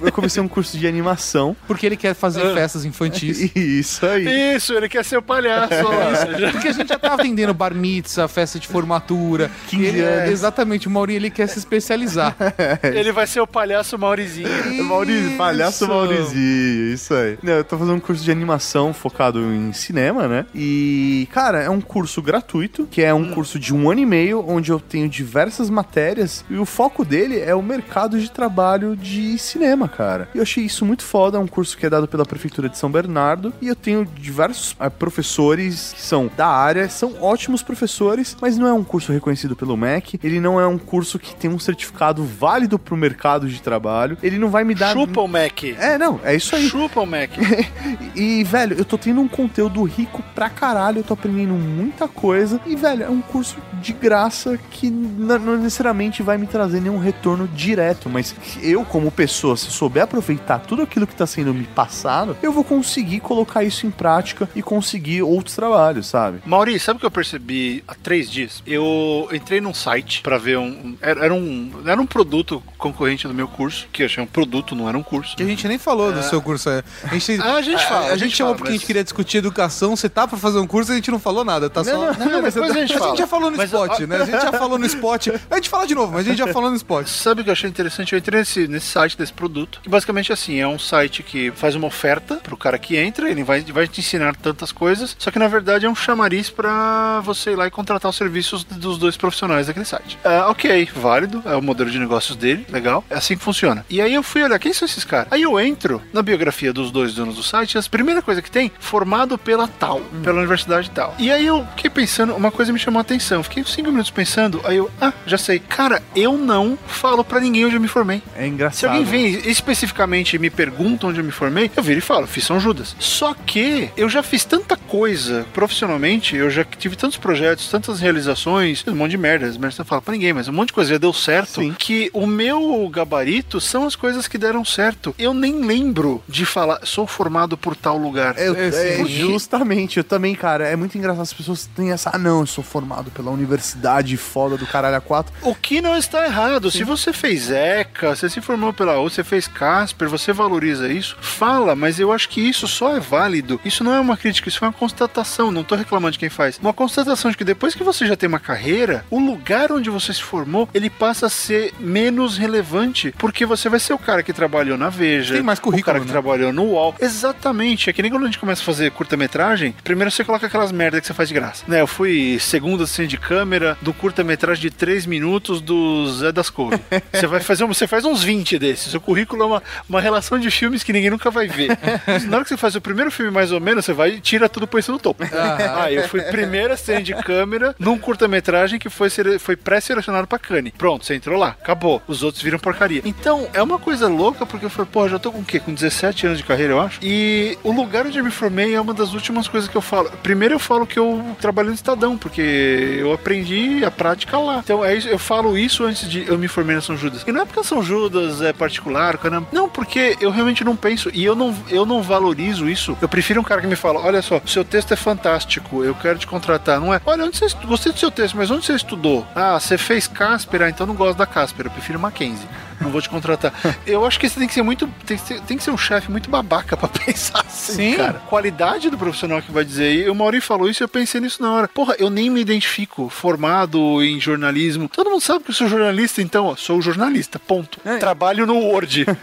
Eu comecei um curso de animação. Porque ele quer fazer Ah. festas infantis. Isso aí. Isso, ele quer ser o palhaço. Isso, Porque a gente já tá atendendo bar mitzvah, festa de formatura. 15 Ele- anos. Exatamente, o Mauri ele quer se especializar. Ele vai ser o palhaço Maurizinho. Maurício, palhaço Isso. Maurizinho, isso aí. Não, eu tô fazendo um curso de animação focado em cinema, né? E, cara, é um curso gratuito, que é um curso de um ano e meio, onde eu tenho diversas matérias, e o foco dele é o mercado de trabalho de cinema, cara. E eu achei isso muito foda, é um curso que é dado pela Prefeitura de São Bernardo, e eu tenho diversos eh, professores que são da área, são ótimos professores, mas não é um curso reconhecido pelo MEC, ele não é um curso que tem um certificado válido pro mercado de trabalho, ele não vai me dar... Chupa o Mac. É, não, é isso aí. Chupa o Mac. E, velho, eu tô tendo um conteúdo rico pra caralho, eu tô aprendendo muita coisa. E, velho, é um curso de graça que não necessariamente vai me trazer nenhum retorno direto. Mas eu, como pessoa, se souber aproveitar tudo aquilo que tá sendo me passado, eu vou conseguir colocar isso em prática e conseguir outros trabalhos, sabe? Mauri, sabe o que eu percebi há três dias? Eu entrei num site pra ver um. Era, um. Era um produto concorrente do meu curso, que eu achei um produto, não era um curso. Que a gente nem falou do seu curso. é. A gente, Ah, a gente fala, A, a gente gente chamou fala, porque a gente mas- queria discutir educação. Você tá pra fazer um curso e a gente não falou nada. Tá só. Não, não, não, depois a gente fala. já falou no Mas, spot, né? A gente já falou no spot. A gente fala de novo, mas a gente já falou no spot. Sabe o que eu achei interessante? Eu entrei nesse, nesse site desse produto. Que basicamente assim, é um site que faz uma oferta pro cara que entra, ele vai, vai te ensinar tantas coisas, só que na verdade é um chamariz pra você ir lá e contratar os serviços dos dois profissionais daquele site. Ah, ok, válido, é o modelo de negócios dele, legal, é assim que funciona. E aí eu fui olhar, quem são esses caras? Aí eu entro na biografia dos dois donos do site, e a primeira coisa que tem, formado pela tal, pela universidade tal. E aí eu fiquei pensando, uma coisa me chamou a atenção, fiquei cinco minutos pensando, aí eu, ah, já sei, cara, eu não falo pra ninguém onde eu me formei. É engraçado. Se alguém vem especificamente e me pergunta onde eu me formei, eu viro e falo, fiz São Judas. Só que eu já fiz tanta coisa profissionalmente, eu já tive tantos projetos, tantas realizações, um monte de merda, as merdas não falo pra ninguém, mas um monte de coisa já deu certo, que o meu gabarito são as coisas que deram certo. Eu nem lembro de falar, sou formado por tal lugar. Eu- é, Porque- justamente, eu também, cara, é muito engraçado as pessoas têm essa, ah, não, eu sou formado pela universidade foda do caralho a quatro. O que não está errado. Se você fez ECA, você se formou pela U, você fez Casper, você valoriza isso, fala, mas eu acho que isso só é válido. Isso não é uma crítica, isso é uma constatação. Não tô reclamando de quem faz. Uma constatação de que depois que você já tem uma carreira, o lugar onde você se formou, ele passa a ser menos relevante, porque você vai ser o cara que trabalhou na Veja, Tem mais o currículo, cara que né? trabalhou no UOL. Exatamente. É que nem quando a gente começa a fazer curta-metragem, primeiro você coloca aquelas merdas que você faz de graça. Né, eu fui segunda assistente de câmera do curta-metragem de 3 minutos do Zé das Couve. você vai fazer um- você faz uns 20 desses. O currículo é uma, uma relação de filmes que ninguém nunca vai ver. Na hora que você faz o primeiro filme mais ou menos, você vai e tira tudo põe isso no topo. Ah, eu fui primeira assistente de câmera num curta-metragem que foi, foi pré-selecionado pra Cannes. Pronto, você entrou lá, acabou. Os outros viram porcaria. Então, é uma coisa louca, porque eu falei, pô, já tô com o quê? Com 17 anos de carreira, eu acho. E o lugar onde eu me formei é uma das últimas coisas que eu falo. Primeiro eu falo que eu trabalhei no Estadão, porque eu aprendi a prática lá. Então, é isso, eu falo isso antes de eu me formei na São Judas. E não é porque a São Judas Judas é particular, caramba. Não, porque eu realmente não penso e eu não, eu não valorizo isso. Eu prefiro um cara que me fala: olha só, seu texto é fantástico, eu quero te contratar. Não é, olha, onde você estu- gostei do seu texto, mas onde você estudou? Ah, você fez Casper, ah, então não gosto da Casper, eu prefiro Mackenzie. Não vou te contratar. Eu acho que você tem que ser muito. Tem que ser, tem que ser um chefe muito babaca pra pensar assim, Sim. cara. Qualidade do profissional que vai dizer. E o Mauri falou isso e eu pensei nisso na hora. Porra, eu nem me identifico formado em jornalismo. Todo mundo sabe que eu sou jornalista, então, ó, sou jornalista, ponto. Trabalho no Word.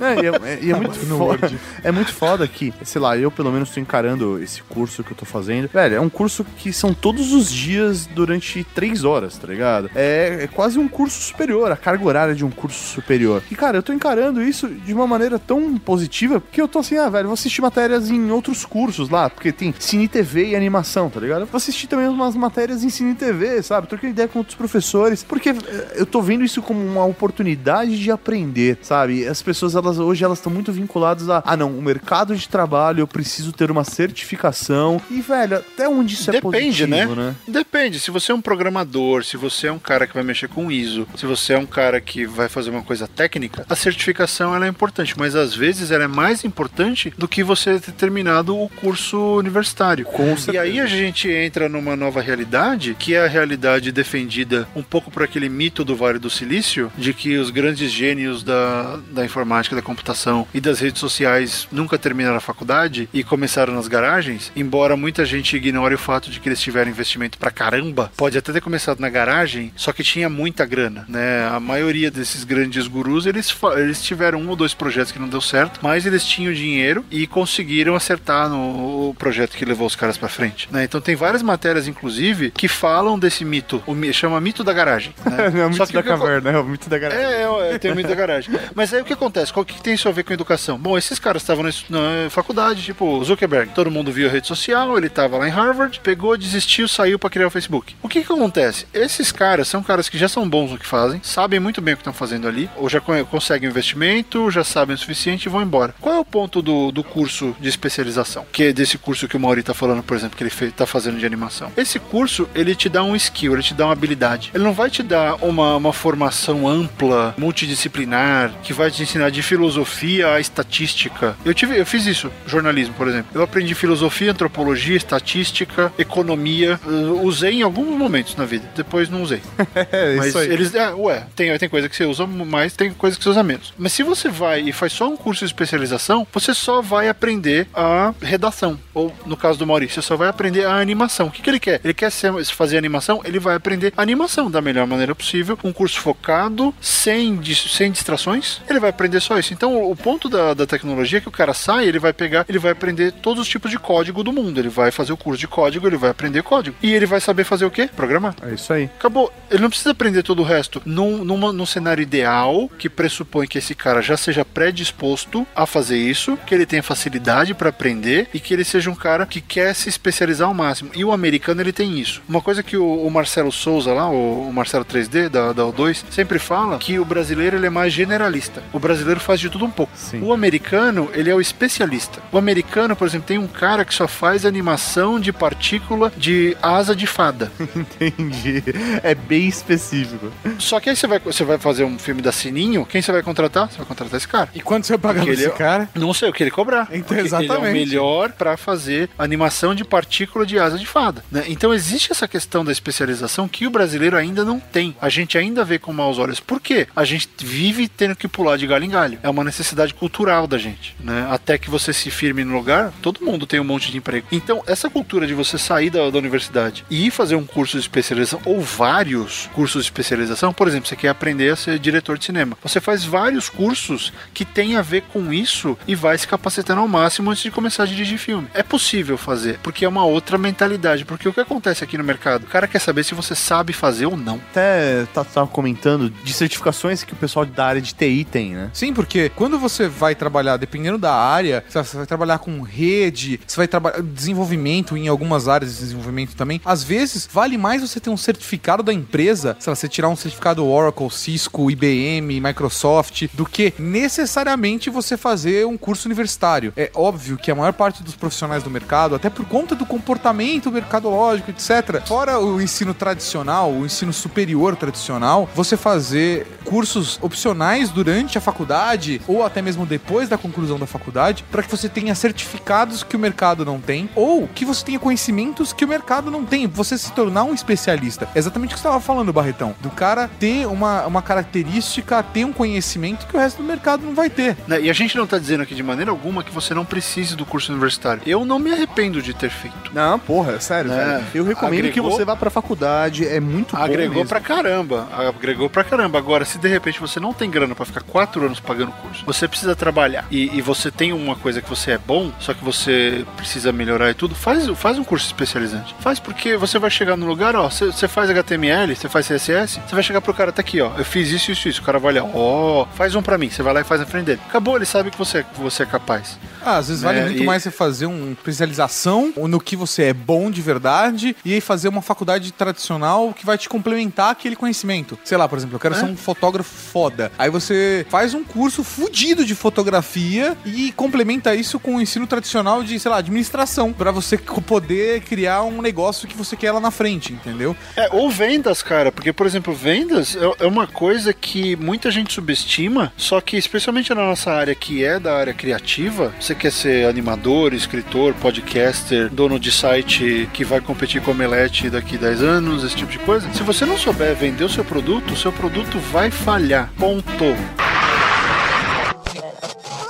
É, e é, e é muito foda. É muito foda que, sei lá, eu pelo menos tô encarando esse curso que eu tô fazendo. Velho, é um curso que são todos os dias durante três horas, tá ligado? É, é quase um curso superior, a carga horária de um curso superior. E, cara, eu tô encarando isso de uma maneira tão positiva que eu tô assim, ah, velho, vou assistir matérias em outros cursos lá, porque tem Cine TV e animação, tá ligado? Eu vou assistir também umas matérias em Cine TV, sabe? Troquei ideia com outros professores, porque eh, eu tô vendo isso como uma oportunidade de aprender, sabe? As pessoas, elas hoje, elas estão muito vinculadas a, ah, não, o mercado de trabalho, eu preciso ter uma certificação. E, velho, até onde isso é Depende, positivo, né? né? Depende. Se você é um programador, se você é um cara que vai mexer com ISO, se você é um cara que vai fazer uma coisa técnica, a certificação ela é importante, mas às vezes ela é mais importante do que você ter terminado o curso universitário. Com e aí a gente entra numa nova realidade, que é a realidade defendida um pouco por aquele mito do Vale do Silício, de que os grandes gênios da, da informática, da computação e das redes sociais nunca terminaram a faculdade e começaram nas garagens, embora muita gente ignore o fato de que eles tiveram investimento pra caramba, pode até ter começado na garagem, só que tinha muita grana, né? A maioria desses grandes gurus, eles, eles tiveram um ou dois projetos que não deu certo, mas eles tinham dinheiro e conseguiram acertar no o projeto que levou os caras pra frente, né? Então tem várias matérias, inclusive, que falam desse mito, o chama mito da garagem, né? é o mito da caverna, é o mito da garagem. é, é, é, tem o mito da garagem. Mas aí o que acontece? Qual que tem isso a ver com educação? Bom, esses caras estavam na, faculdade, tipo o Zuckerberg. Todo mundo viu a rede social, ele tava lá em Harvard, pegou, desistiu, saiu pra criar o Facebook. O que que acontece? Esses caras são caras que já são bons no que fazem, sabem muito bem o que estão fazendo ali, ou já con- conseguem investimento, já sabem o suficiente e vão embora. Qual é o ponto do, do curso de especialização? Que é desse curso que o Mauri tá falando, por exemplo, que ele tá fazendo de animação. Esse curso, ele te dá um skill, ele te dá uma habilidade. Ele não vai te dar uma, uma formação ampla, multidisciplinar, que vai te ensinar de filosofia a estatística. Eu tive, eu fiz isso, jornalismo, por exemplo. Eu aprendi filosofia, antropologia, estatística, economia. uh, usei em alguns momentos na vida. Depois não usei. É, Mas isso aí. eles. É, ué, tem, tem coisa que você usa mais, tem coisa que você usa menos. Mas se você vai e faz só um curso de especialização, você só vai aprender a redação. Ou, no caso do Maurício, só vai aprender a animação. O que, que ele quer? Ele quer ser- fazer animação, ele vai aprender animação da melhor maneira possível. Um curso focado, sem, sem distrações. Ele vai aprender só isso. Então, o, o ponto da, da tecnologia é que o cara sai, ele vai pegar, ele vai aprender todos os tipos de código do mundo. Ele vai fazer o curso de código, ele vai aprender código. E ele vai saber fazer o quê? Programar. É isso aí. Acabou. Ele não precisa aprender todo o resto. Num, numa- num cenário ideal, que pressupõe que esse cara já seja predisposto a fazer isso, que ele tenha facilidade para aprender e que ele seja um cara que quer se especializar ao máximo. E o americano, ele tem isso. Uma coisa que o, o Marcelo Souza lá, o, o Marcelo 3D da, da O2, sempre fala que o brasileiro ele é mais generalista. O brasileiro faz de tudo um pouco. O americano, ele é o especialista. O americano, por exemplo, tem um cara que só faz animação de partícula de asa de fada. Entendi. É bem específico. Só que aí você vai, você vai fazer um filme da Sininho, quem você vai contratar? Você vai contratar esse cara. E quanto você vai pagar esse ele é- cara? Não sei o que ele Então, Porque Ele é o exatamente. melhor pra fazer animação de partícula de asa de fada. né? Então existe essa questão da especialização que o brasileiro ainda não tem. A gente ainda vê com maus olhos. Por quê? A gente vive tendo que pular de galho em galho. É uma necessidade cultural da gente. Né? Até que você se firme no lugar, todo mundo tem um monte de emprego. Então, essa cultura de você sair da, da universidade e ir fazer um curso de especialização, ou vários cursos de especialização, por exemplo, você quer aprender a ser diretor de cinema. Você faz vários cursos que tem a ver com isso e vai se capacitando ao máximo antes de começar a dirigir filme. É possível fazer, porque é uma outra mentalidade. Porque o que acontece aqui no mercado? O cara quer saber se você sabe fazer ou não. Até tá, tava comentando de certificações que o pessoal da área de TI tem, né? Sim, porque quando você vai trabalhar, dependendo da área, você vai trabalhar com rede, você vai trabalhar desenvolvimento em algumas áreas de desenvolvimento também. Às vezes, vale mais você ter um certificado da empresa, sei lá, você tirar um certificado Oracle, Cisco, IBM, Microsoft, do que necessariamente você fazer um curso universitário. É óbvio que a maior parte dos profissionais do mercado, até por conta do comportamento mercadológico, etc., fora o ensino tradicional, o ensino superior tradicional, você fazer cursos opcionais durante a faculdade ou até mesmo depois da conclusão da faculdade, para que você tenha certificados que o mercado não tem ou que você tenha conhecimentos que o mercado não tem. Você se tornar um especialista. É exatamente o que você estava falando, Barretão. Do cara ter uma, uma característica, ter um conhecimento que o resto do mercado não vai ter. Né, E a gente não tá dizendo aqui de maneira alguma que você não precise do curso universitário. Eu não me arrependo de ter feito. Não, porra, sério, É. velho. Eu recomendo que Agregou- você vá pra faculdade, é muito bom Agregou pra caramba. Agregou pra caramba. Agora, se de repente você não tem grana pra ficar quatro anos pagando curso, você precisa trabalhar e, e você tem uma coisa que você é bom, só que você precisa melhorar e tudo, faz, faz um curso especializante. Faz porque você vai chegar no lugar, ó, você você faz HTML, você faz CSS, você vai chegar pro cara, tá aqui, ó, eu fiz isso, isso, isso. O cara vai olhar, ó, faz um pra mim. Você vai lá e faz na frente dele. Acabou, ele sabe que você, que você é capaz. Ah, às vezes vale É, muito e- mais você fazer uma especialização no que você é bom de verdade e aí fazer uma faculdade tradicional que vai te complementar aquele conhecimento. Sei lá, por exemplo, eu quero É. ser um fotógrafo foda. Aí você faz um curso fudido de fotografia e complementa isso com o ensino tradicional de, sei lá, administração, Pra você poder criar um negócio que você quer lá na frente, entendeu? É, ou vendas, cara, porque, por exemplo, vendas é é uma coisa que muita gente subestima, só que, especialmente na nossa área que é da área criativa, você quer ser animador, escritor, podcaster, dono de site que vai competir com a Omelete daqui 10 anos, esse tipo de coisa, se você não souber vender o seu produto, o seu produto vai falhar. Ponto.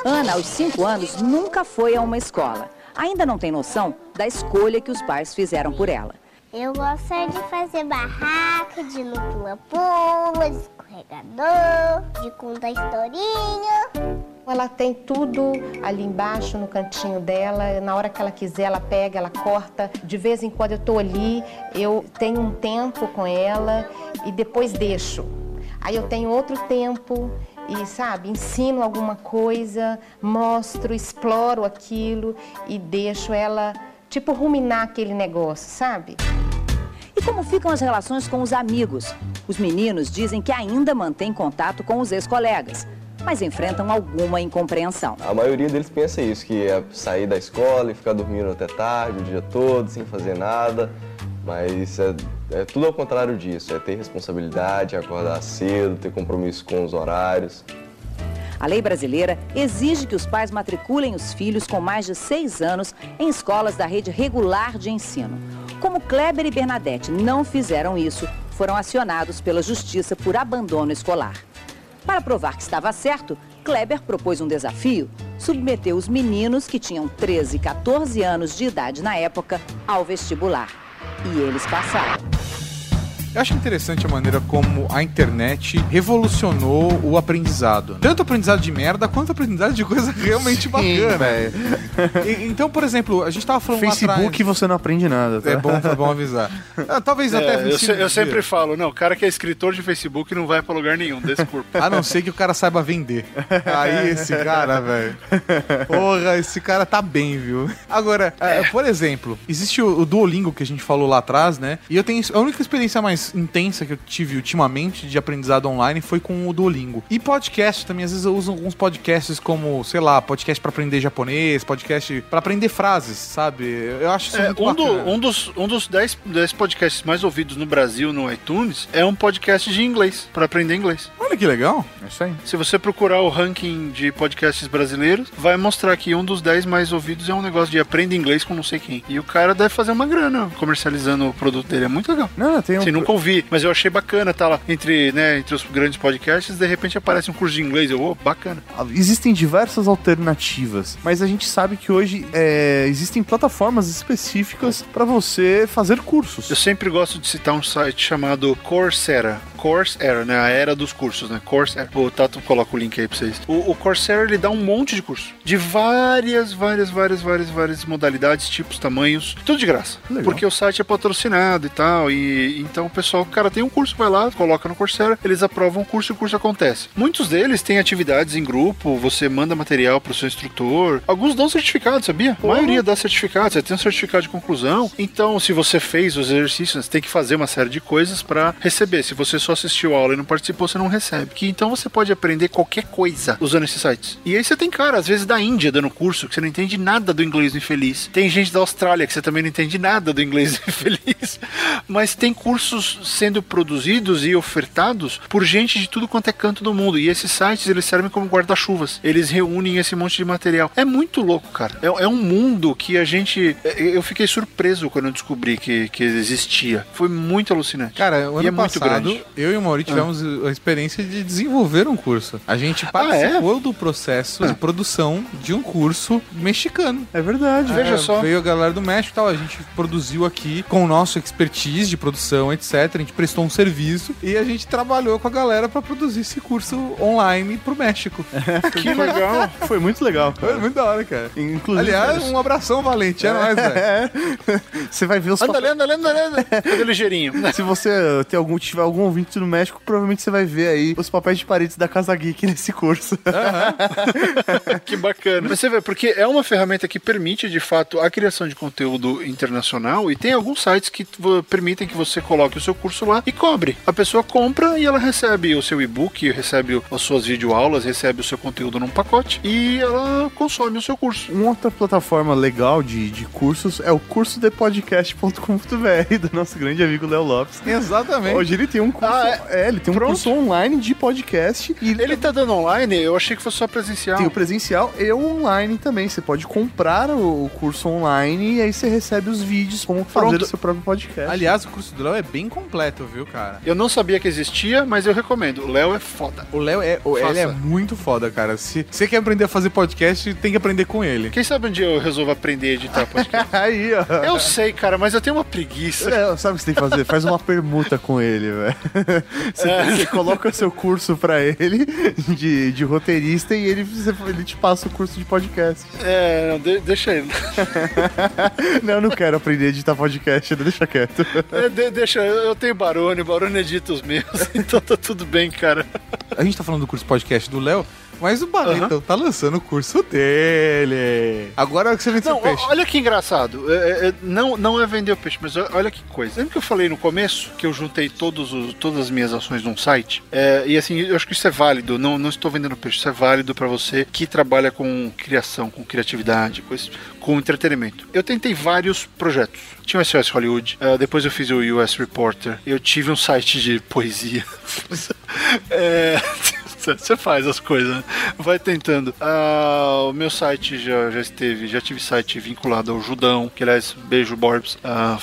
Ana, aos 5 anos, nunca foi a uma escola. Ainda não tem noção da escolha que os pais fizeram por ela. Eu gosto de fazer barraca, de pula-pula, de escorregador, de contar historinha. Ela tem tudo ali embaixo no cantinho dela. Na hora que ela quiser, ela pega, ela corta. De vez em quando eu tô ali, eu tenho um tempo com ela e depois deixo. Aí eu tenho outro tempo e, sabe, ensino alguma coisa, mostro, exploro aquilo e deixo ela, tipo, ruminar aquele negócio, sabe? E como ficam as relações com os amigos? Os meninos dizem que ainda mantêm contato com os ex-colegas, mas enfrentam alguma incompreensão. A maioria deles pensa isso, que é sair da escola e ficar dormindo até tarde, o dia todo, sem fazer nada. Mas é, é tudo ao contrário disso, é ter responsabilidade, acordar cedo, ter compromisso com os horários. A lei brasileira exige que os pais matriculem os filhos com mais de seis anos em escolas da rede regular de ensino. Como Kleber e Bernadette não fizeram isso, foram acionados pela justiça por abandono escolar. Para provar que estava certo, Kleber propôs um desafio: submeteu os meninos que tinham 13 e 14 anos de idade na época ao vestibular. E eles passaram. Eu acho interessante a maneira como a internet revolucionou o aprendizado. Tanto aprendizado de merda quanto aprendizado de coisa realmente bacana. velho. E- Então, por exemplo, a gente tava falando lá Facebook atrás... você não aprende nada, tá? É bom, foi bom avisar. Ah, talvez É, até eu, se- eu sempre falo, não, o cara que é escritor de Facebook não vai pra lugar nenhum, desculpa. A não ser que o cara saiba vender. Aí esse cara, velho. Porra, esse cara tá bem, viu? Agora, é, por exemplo, existe o, o Duolingo que a gente falou lá atrás, né? E eu tenho a única experiência mais intensa que eu tive ultimamente de aprendizado online foi com o Duolingo. E podcast também, às vezes eu uso alguns podcasts como, sei lá, podcast pra aprender japonês, podcast pra aprender frases, sabe? Eu acho isso É, muito um, do- um dos, um dos 10, 10 podcasts mais ouvidos no Brasil no iTunes é um podcast de inglês, pra aprender inglês. Olha que legal. É isso aí. Se você procurar o ranking de podcasts brasileiros, vai mostrar que um dos 10 mais ouvidos é um negócio de aprenda inglês com não sei quem. E o cara deve fazer uma grana comercializando o produto dele. É muito legal. Não, tem um... Assim, nunca ouvi, mas eu achei bacana, tá lá entre, né, entre os grandes podcasts, de repente aparece um curso de inglês. Eu, oh, bacana. Existem diversas alternativas, mas a gente sabe que hoje é, existem plataformas específicas para você fazer cursos. Eu sempre gosto de citar um site chamado Coursera. Coursera, né? A era dos cursos, né? Coursera. O Tato coloca o link aí pra vocês. O, o Coursera, ele dá um monte de curso. De várias, várias, várias, várias, várias modalidades, tipos, tamanhos. Tudo de graça. Legal. Porque o site é patrocinado e tal. E então o pessoal, cara tem um curso, vai lá, coloca no Coursera, eles aprovam o curso e o curso acontece. Muitos deles têm atividades em grupo, você manda material pro seu instrutor. Alguns dão certificado, sabia? A maioria dá certificado, você tem um certificado de conclusão. Então, se você fez os exercícios, você tem que fazer uma série de coisas para receber. Se você só assistiu a aula e não participou, você não recebe. Que então você pode aprender qualquer coisa usando esses sites. E aí você tem cara, às vezes da Índia dando curso, que você não entende nada do inglês infeliz. Tem gente da Austrália que você também não entende nada do inglês infeliz. Mas tem cursos sendo produzidos e ofertados por gente de tudo quanto é canto do mundo. E esses sites, eles servem como guarda-chuvas. Eles reúnem esse monte de material. É muito louco, cara. É, é um mundo que a gente. Eu fiquei surpreso quando eu descobri que, que existia. Foi muito alucinante. Cara, o e ano é muito passado, grande. eu e o Mauri tivemos a experiência de desenvolver um curso. A gente participou do processo de produção de um curso mexicano. É verdade. Veja só. Veio a galera do México e tal. A gente produziu aqui com o nosso expertise de produção, etc. A gente prestou um serviço e a gente trabalhou com a galera pra produzir esse curso online pro México. Que legal. Foi muito legal, cara. Foi muito da hora, cara. Inclusive, Aliás, um abração, Valente. É, nóis, velho. É. Você vai ver os Anda, anda, anda, anda. Cadê ligeirinho? Se você tem algum, tiver algum ouvinte no México, provavelmente você vai ver aí os papéis de paredes da Casa Geek nesse curso. que bacana. Você vê, porque é uma ferramenta que permite, de fato, a criação de conteúdo internacional e tem alguns sites que permitem que você coloque o seu curso lá e cobre. A pessoa compra e ela recebe o seu e-book, recebe as suas videoaulas, recebe o seu conteúdo num pacote e ela consome o seu curso. Uma outra plataforma legal de, de cursos é o curso de podcast.com.br do nosso grande amigo Léo Lopes. Exatamente. Hoje ele tem um curso. É. ele tem um curso online de podcast. E Ele tá dando online? Eu achei que fosse só presencial. Tem o presencial e o online também. Você pode comprar o, curso online e aí você recebe os vídeos como fazer o seu próprio podcast. Aliás, o curso do Léo é bem completo, viu, cara? Eu não sabia que existia, mas eu recomendo. O Léo é foda. O Léo é, o- ele é muito foda, cara. Se você quer aprender a fazer podcast, tem que aprender com ele. Quem sabe um dia eu resolvo aprender a editar podcast? aí, ó. Eu sei, cara, mas eu tenho uma preguiça. É, sabe o que você tem que fazer? Faz uma permuta com ele, velho. Você, É. você coloca seu curso pra ele de, de roteirista e ele, você- ele te passa o curso de podcast. É, não, de- deixa ele. Não, eu não quero aprender a editar podcast, deixa quieto. É, de- deixa, eu tenho Barone, o Barone edita os meus, então tá tudo bem, cara. A gente tá falando do curso podcast do Léo, mas o Barreto tá lançando o curso dele. Agora que você vende seu Não, peixe. olha que engraçado. É, é, não, não é vender o peixe, mas olha que coisa. Lembra que eu falei no começo que eu juntei todos os, todas as minhas ações num site? É, e assim, eu acho que isso é válido. Não, não estou vendendo peixe. Isso é válido pra você que trabalha com criação, com criatividade, com, com entretenimento. Eu tentei vários projetos. Tinha o SOS Hollywood, eh, depois eu fiz o US Reporter, eu tive um site de poesia. É, Você faz as coisas, né? Vai tentando. Ah, o meu site já, já esteve, já tive site vinculado ao Judão, que aliás, beijo Borbs. Ah,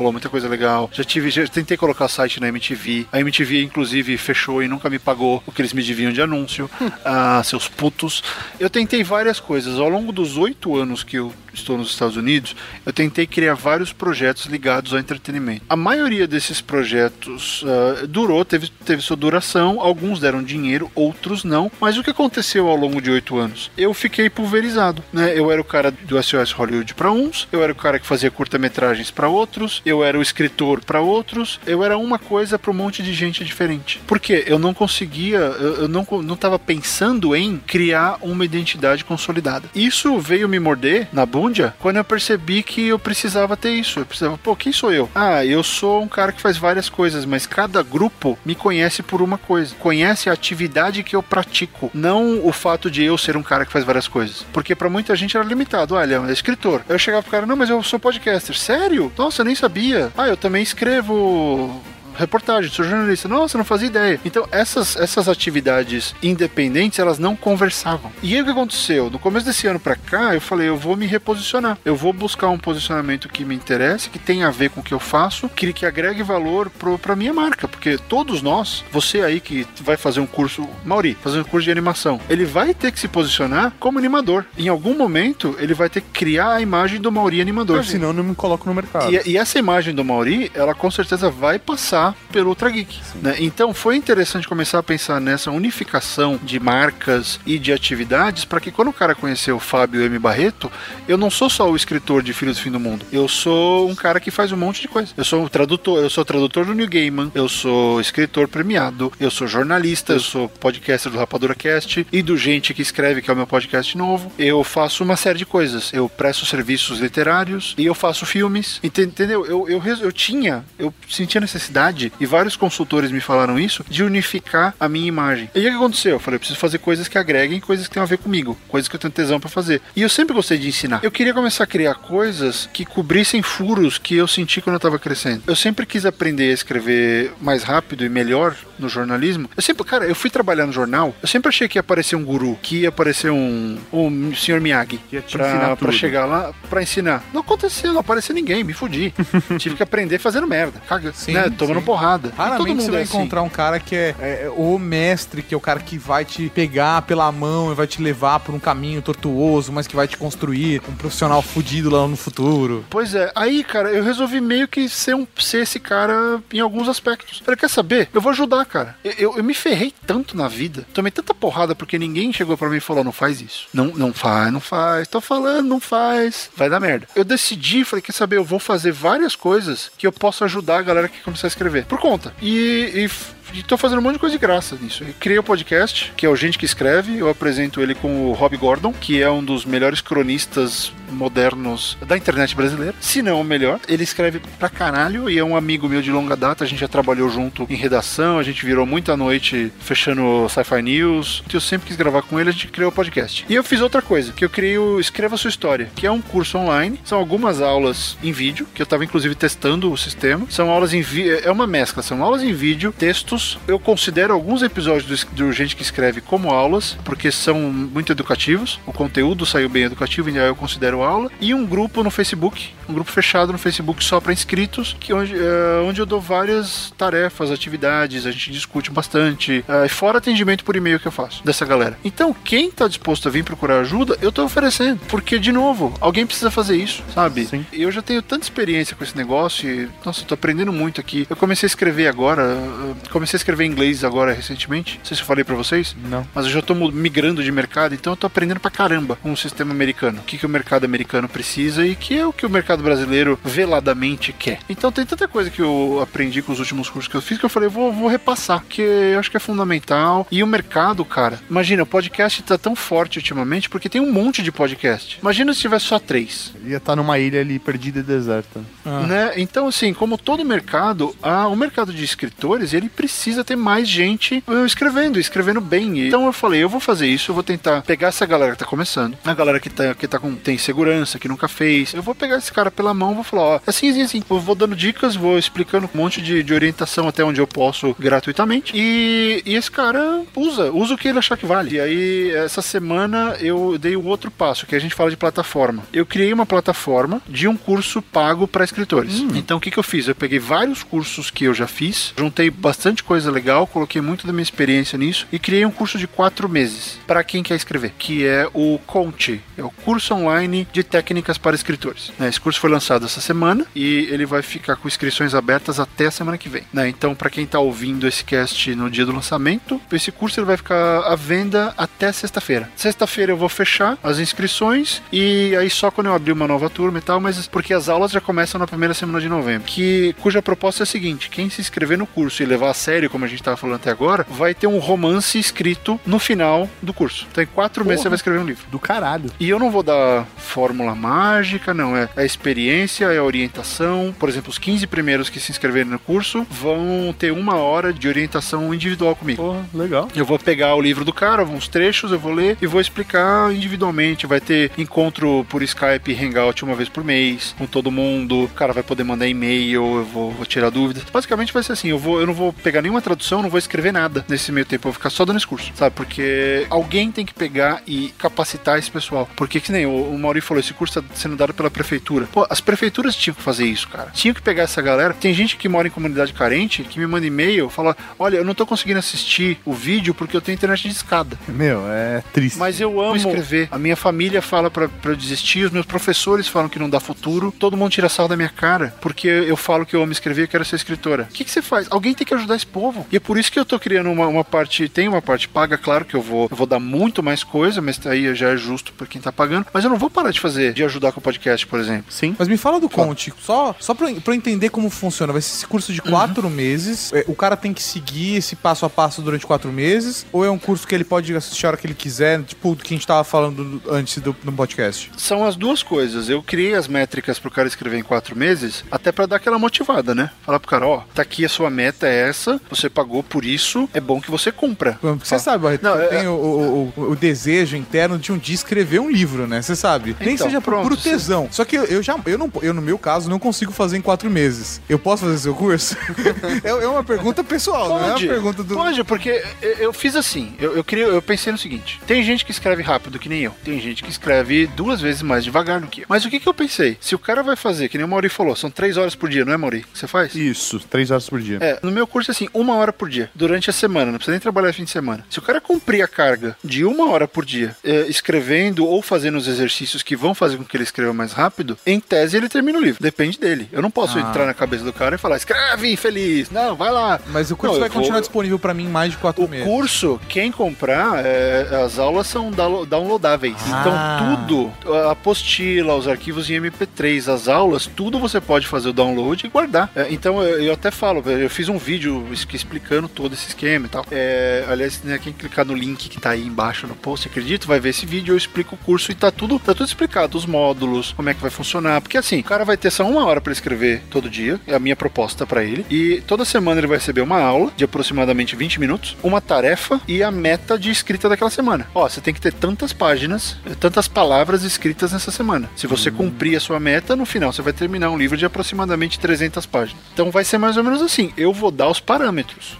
falou muita coisa legal. Já tive, já tentei colocar site na MTV. A MTV, inclusive, fechou e nunca me pagou o que eles me deviam de anúncio. Ah, seus putos. Eu tentei várias coisas. Ao longo dos oito anos que eu estou nos Estados Unidos, eu tentei criar vários projetos ligados ao entretenimento. A maioria desses projetos ah, durou, teve, teve sua duração, alguns deram dinheiro, outros não. Mas o que aconteceu ao longo de oito anos? Eu fiquei pulverizado, né? Eu era o cara do SOS Hollywood para uns, eu era o cara que fazia curta-metragens para outros, eu era o escritor para outros, eu era uma coisa para um monte de gente diferente. Por quê? Eu não conseguia, eu, eu não não estava pensando em criar uma identidade consolidada. Isso veio me morder na bunda quando eu percebi que eu precisava ter isso. Eu precisava, pô, quem sou eu? Ah, eu sou um cara que faz várias coisas, mas cada grupo me conhece por uma coisa. Conhece a atividade que eu pratico, não o fato de eu ser um cara que faz várias coisas. Porque pra muita gente era limitado. Olha, é escritor. Eu chegava pro cara, não, mas eu sou podcaster. Sério? Nossa, eu nem sabia. Ah, eu também escrevo reportagem, sou jornalista. Nossa, não fazia ideia. Então, essas, essas atividades independentes, elas não conversavam. E aí o que aconteceu? No começo desse ano pra cá, eu falei, eu vou me reposicionar. Eu vou buscar um posicionamento que me interesse, que tenha a ver com o que eu faço, que, que agregue valor pro, pra minha marca. Porque todos nós, você aí que vai fazer um curso, Mauri, fazer um curso de animação, ele vai ter que se posicionar como animador. Em algum momento, ele vai ter que criar a imagem do Mauri animador. Senão não me coloco no mercado. E, e essa imagem do Mauri, ela com certeza vai passar pelo Ultra Geek. né? Então foi interessante começar a pensar nessa unificação de marcas e de atividades para que quando o cara conhecer o Fábio M. Barreto, eu não sou só o escritor de Filhos do Fim do Mundo. Eu sou um cara que faz um monte de coisa. Eu sou um tradutor, eu sou tradutor do New Gaiman, eu sou escritor premiado, eu sou jornalista, eu sou podcaster do Rapadura Cast e do Gente que Escreve, que é o meu podcast novo. Eu faço uma série de coisas. Eu presto serviços literários e eu faço filmes. Ente- Entendeu? Eu, eu, eu tinha, eu sentia necessidade necessidade, e vários consultores me falaram isso, de unificar a minha imagem. E o que aconteceu? Eu falei, eu preciso fazer coisas que agreguem, coisas que tenham a ver comigo, coisas que eu tenho tesão pra fazer. E eu sempre gostei de ensinar. Eu queria começar a criar coisas que cobrissem furos que eu senti quando eu tava crescendo. Eu sempre quis aprender a escrever mais rápido e melhor no jornalismo. Eu sempre, cara, eu fui trabalhar no jornal, eu sempre achei que ia aparecer um guru, que ia aparecer um, um senhor Miyagi te pra, chegar lá pra ensinar. Não aconteceu, não apareceu ninguém, me fudi. Tive que aprender fazendo merda, caga, Sim, né, tomando sim. porrada. E todo Raramente mundo você vai é assim. encontrar um cara que é, é o mestre, que é o cara que vai te pegar pela mão e vai te levar por um caminho tortuoso, mas que vai te construir um profissional fudido lá no futuro. Pois é, aí, cara, eu resolvi meio que ser, um, ser esse cara em alguns aspectos. Falei, quer saber? Eu vou ajudar, cara. Eu, eu, eu me ferrei tanto na vida, tomei tanta porrada porque ninguém chegou pra mim e falou, não faz isso. Não, não faz, não faz. Tô falando, não faz. Vai dar merda. Eu decidi, falei, quer saber? Eu vou fazer várias coisas que eu posso ajudar a galera que começar a escrever. Por conta. E, e e tô fazendo um monte de coisa de graça nisso. Eu criei o podcast, que é o Gente que Escreve. Eu apresento ele com o Rob Gordon, que é um dos melhores cronistas modernos da internet brasileira, se não o melhor. Ele escreve pra caralho e é um amigo meu de longa data. A gente já trabalhou junto em redação, a gente virou muita noite fechando Sci-Fi News. Eu sempre quis gravar com ele, a gente criou o podcast. E eu fiz outra coisa, que eu criei o Escreva Sua História, que é um curso online. São algumas aulas em vídeo, que eu tava inclusive testando o sistema. São aulas em vídeo, é uma mescla, são aulas em vídeo, textos. Eu considero alguns episódios do, do Gente que Escreve como aulas, porque são muito educativos. O conteúdo saiu bem educativo, então eu considero aula. E um grupo no Facebook, um grupo fechado no Facebook só para inscritos, que onde, é, onde eu dou várias tarefas, atividades, a gente discute bastante, é, fora atendimento por e-mail que eu faço dessa galera. Então, quem tá disposto a vir procurar ajuda, eu tô oferecendo. Porque, de novo, alguém precisa fazer isso, sabe? E eu já tenho tanta experiência com esse negócio e, nossa, eu tô aprendendo muito aqui. Eu comecei a escrever agora, eu comecei a escrever em inglês agora recentemente. Não sei se eu falei pra vocês. Não. Mas eu já tô migrando de mercado, então eu tô aprendendo pra caramba com o sistema americano. O que, que o mercado americano precisa e que é o que o mercado brasileiro veladamente quer. Então tem tanta coisa que eu aprendi com os últimos cursos que eu fiz que eu falei, vou, vou repassar, que eu acho que é fundamental. E o mercado, cara, imagina, o podcast tá tão forte ultimamente porque tem um monte de podcast. Imagina se tivesse só três. Ia estar numa ilha ali perdida e deserta. Né? Então, assim, como todo mercado, a, o mercado de escritores, ele precisa ter mais gente uh, escrevendo, escrevendo bem. Então eu falei, eu vou fazer isso, eu vou tentar pegar essa galera que tá começando, a galera que tá, que tá com, tem segurança, que nunca fez. Eu vou pegar esse cara pela mão, vou falar, ó, assim, assim, assim. Eu vou dando dicas, vou explicando um monte de, de orientação até onde eu posso gratuitamente. E, e esse cara usa, usa o que ele achar que vale. E aí, essa semana eu dei o outro passo, que a gente fala de plataforma. Eu criei uma plataforma de um curso pago para escritores. Então o que, que eu fiz? Eu peguei vários cursos que eu já fiz, juntei bastante coisa legal, coloquei muito da minha experiência nisso e criei um curso de quatro meses para quem quer escrever, que é o Conte, é o curso online de técnicas para escritores. né? Esse curso foi lançado essa semana e ele vai ficar com inscrições abertas até a semana que vem. né? Então, para quem está ouvindo esse cast no dia do lançamento, esse curso ele vai ficar à venda até sexta-feira. Sexta-feira eu vou fechar as inscrições e aí só quando eu abrir uma nova turma e tal, mas porque as aulas já começam na primeira semana de novembro. Que cuja proposta é a seguinte: quem se inscrever no curso e levar a sério, como a gente estava falando até agora, vai ter um romance escrito no final do curso. Então, em quatro meses Porra. você vai escrever um livro. Do caralho. E eu não vou dar fórmula mágica, não. É a experiência, é a orientação. Por exemplo, os 15 primeiros que se inscreverem no curso vão ter uma hora de orientação individual comigo. Porra, legal. Eu vou pegar o livro do cara, uns trechos, eu vou ler e vou explicar individualmente. Vai ter encontro por Skype, Hangout uma vez por mês com todo mundo. O cara vai poder mandar e-mail, eu vou, vou tirar dúvidas. Basicamente vai ser assim: eu, vou, eu não vou pegar nenhuma tradução, não vou escrever nada nesse meio tempo. Eu vou ficar só dando esse curso, sabe? Porque alguém tem que pegar e capacitar esse pessoal. Porque, que nem o, o Mauri falou, esse curso está sendo dado pela prefeitura. Pô, as prefeituras tinham que fazer isso, cara. Tinham que pegar essa galera. Tem gente que mora em comunidade carente que me manda e-mail, fala: Olha, eu não tô conseguindo assistir o vídeo porque eu tenho internet de escada. Meu, é triste. Mas eu amo escrever. A minha família fala pra, pra eu desistir, os meus professores falam que não dá futuro, todo mundo tira sarro da minha cara porque eu falo que eu amo escrever e quero ser escritora. O que, que você faz? Alguém tem que ajudar esse povo. E é por isso que eu tô criando uma, uma parte, tem uma parte paga, claro que eu vou, eu vou dar muito mais coisa, mas aí já é justo por quem tá pagando. Mas eu não vou parar de fazer, de ajudar com o podcast, por exemplo. Sim. Mas me fala do Conte, só, só pra, eu- pra eu entender como funciona. Vai ser esse curso de quatro meses. É, O cara tem que seguir esse passo a passo durante quatro meses? Ou é um curso que ele pode assistir a hora que ele quiser, tipo do que a gente tava falando antes do, no podcast? São as duas coisas. Eu criei as métricas pro cara escrever em quatro meses, até pra dar aquela motivada, né? Falar pro cara, ó, tá aqui a sua meta é essa, você pagou por isso, é bom que você cumpra. Porque você sabe, Barreto, Não, que é- tem o, o- o- o desejo interno de um dia escrever um livro, né? Você sabe. Nem Então, seja por pronto, puro sim. tesão. Só que eu, eu já, eu, não, eu, no meu caso, não consigo fazer em quatro meses. Eu posso fazer seu curso? é, é uma pergunta pessoal, não é uma Pode, pergunta do. pode, porque eu, fiz assim, eu, eu, criei- eu pensei no seguinte, tem gente que escreve rápido que nem eu, tem gente que escreve duas vezes mais devagar do que eu. Mas o que que eu pensei? Se o cara vai fazer, que nem o Mauri falou, são três horas por dia, não é Mauri? que Você faz? Isso, três horas por dia. É, no meu curso é assim, uma hora por dia, durante a semana, não precisa nem trabalhar fim de semana. Se o cara cumprir a carga de uma hora por dia, é, escrevendo ou fazendo os exercícios que vão fazer com que ele escreva mais rápido, em tese ele termina o livro. Depende dele. Eu não posso Ah. entrar na cabeça do cara e falar, escreve, infeliz. Não, vai lá. Mas o curso Não, vai eu vou- continuar disponível pra mim em mais de quatro o meses. curso, quem comprar, é, as aulas são downlo- downloadáveis. Ah. Então, tudo, a apostila, os arquivos em MP3, as aulas, tudo você pode fazer o download e guardar. É, então, eu, eu até falo, eu fiz um vídeo es- explicando todo esse esquema e tal. É, aliás, né, quem clicar no link que tá aí embaixo no post, acredito, vai ver esse vídeo, eu explico o curso e tá tudo, tá tudo explicado, os módulos, como é que vai funcionar. Porque assim, o cara vai ter só uma hora para escrever todo dia, é a minha proposta para ele. E toda semana ele vai receber uma aula de aproximadamente 20 minutos, uma tarefa e a meta de escrita daquela semana. Ó, você tem que ter tantas páginas, eh, tantas palavras escritas nessa semana. Se você cumprir a sua meta, no final você vai terminar um livro de aproximadamente 300 páginas. Então vai ser mais ou menos assim. Eu vou dar os parâmetros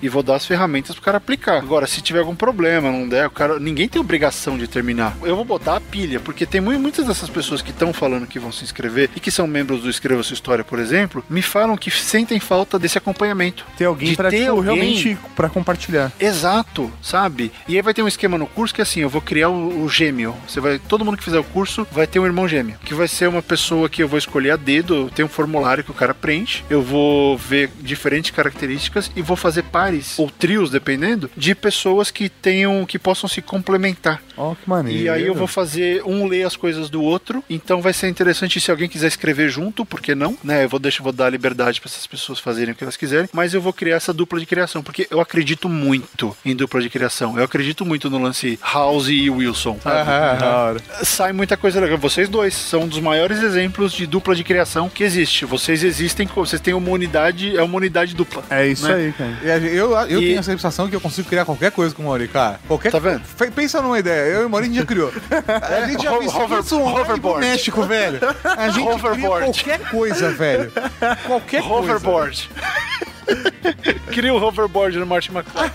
e vou dar as ferramentas pro cara aplicar. Agora, se tiver algum problema, não der, o cara, ninguém tem obrigação de terminar. Eu vou botar a pilha, porque tem mu- muitas dessas pessoas que estão falando que vão se inscrever e que são membros do Escreva Sua História, por exemplo, me falam que sentem falta desse acompanhamento. Tem alguém ter tipo, alguém realmente pra compartilhar. Exato, sabe? E aí vai ter um esquema no curso que assim, eu vou criar o, o gêmeo. Você vai, todo mundo que fizer o curso vai ter um irmão gêmeo, que vai ser uma pessoa que eu vou escolher a dedo, tem um formulário que o cara preenche. Eu vou ver diferentes características e vou fazer pares ou trios, dependendo, de pessoas que tenham que possam se complementar. Ó, que maneiro. E aí eu vou fazer um ler as coisas do outro. Então vai ser interessante se alguém quiser escrever junto, por que não? Né? Eu vou deixar, vou dar liberdade para essas pessoas fazerem o que elas quiserem, mas eu vou criar essa dupla de criação, porque eu acredito muito em dupla de criação. Eu acredito muito no lance House e Wilson. Da hora. Sai muita coisa legal. Vocês dois são um dos maiores exemplos de dupla de criação que existe. Vocês existem, vocês têm uma unidade, é uma unidade dupla. É isso né? aí, cara. Eu, eu E- tenho essa sensação que eu consigo criar qualquer coisa com o Mauri, cara. Qualquer Tá vendo? Pensa numa ideia. Eu e o Mauri a gente já criou. A gente já fez hover- isso hoverboard. México, velho. A gente cria Hoverboard. qualquer coisa, velho. Qualquer coisa. Hoverboard. Cria o hoverboard no Martin McFly.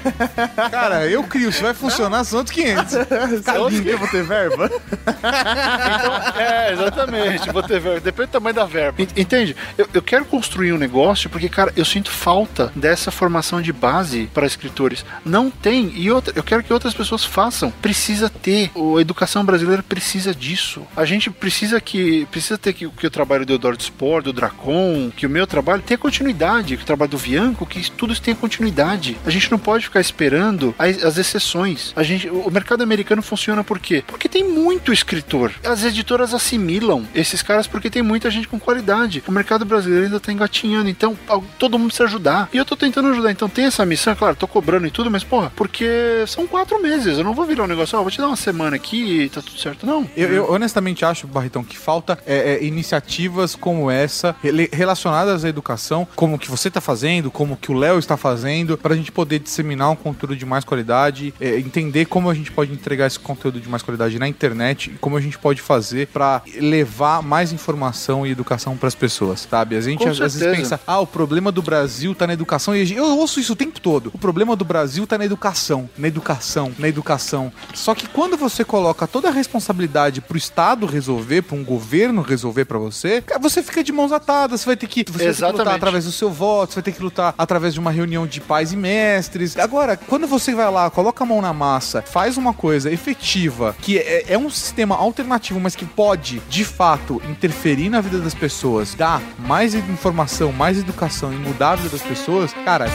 Cara, eu crio. Se vai funcionar, são outros 500. Sabe eu vou ter verba? Então, é, exatamente. Vou ter verba. Depende do tamanho da verba. En- Entende? Eu, eu quero construir um negócio porque, cara, eu sinto falta dessa formação de base para escritores. Não tem. E outra, eu quero que outras pessoas façam. Precisa ter. O- A educação brasileira precisa disso. A gente precisa que. Precisa ter que, que o trabalho do Eudoro Sport, do Dracon, que o meu trabalho tenha continuidade, que o trabalho do Bianco, que tudo isso tenha continuidade. A gente não pode ficar esperando as, as exceções. A gente, o mercado americano funciona por quê? Porque tem muito escritor. As editoras assimilam esses caras porque tem muita gente com qualidade. O mercado brasileiro ainda tá engatinhando, então todo mundo precisa ajudar. E eu tô tentando ajudar. Então tem essa missão, é claro, tô cobrando e tudo, mas porra, porque são quatro meses. Eu não vou virar um negócio, ó, vou te dar uma semana aqui e tá tudo certo. Não. Eu, eu honestamente acho, Barretão, que falta é, é, iniciativas como essa, relacionadas à educação, como o que você está fazendo, como o que o Léo está fazendo, para a gente poder disseminar um conteúdo de mais qualidade, é, entender como a gente pode entregar esse conteúdo de mais qualidade na internet e como a gente pode fazer para levar mais informação e educação para as pessoas, sabe? A gente Com às vezes pensa, ah, o problema do Brasil tá na educação. E eu ouço isso o tempo todo. O problema do Brasil tá na educação, na educação, na educação. Só que quando você coloca toda a responsabilidade pro Estado resolver, pra um governo resolver pra você, você fica de mãos atadas. Você vai ter que, você vai ter que lutar através do seu voto, você vai ter que lutar feita através de uma reunião de pais e mestres. Agora, quando você vai lá, coloca a mão na massa, faz uma coisa efetiva, que é, é um sistema alternativo, mas que pode, de fato, interferir na vida das pessoas, dar mais informação, mais educação e mudar a vida das pessoas, cara,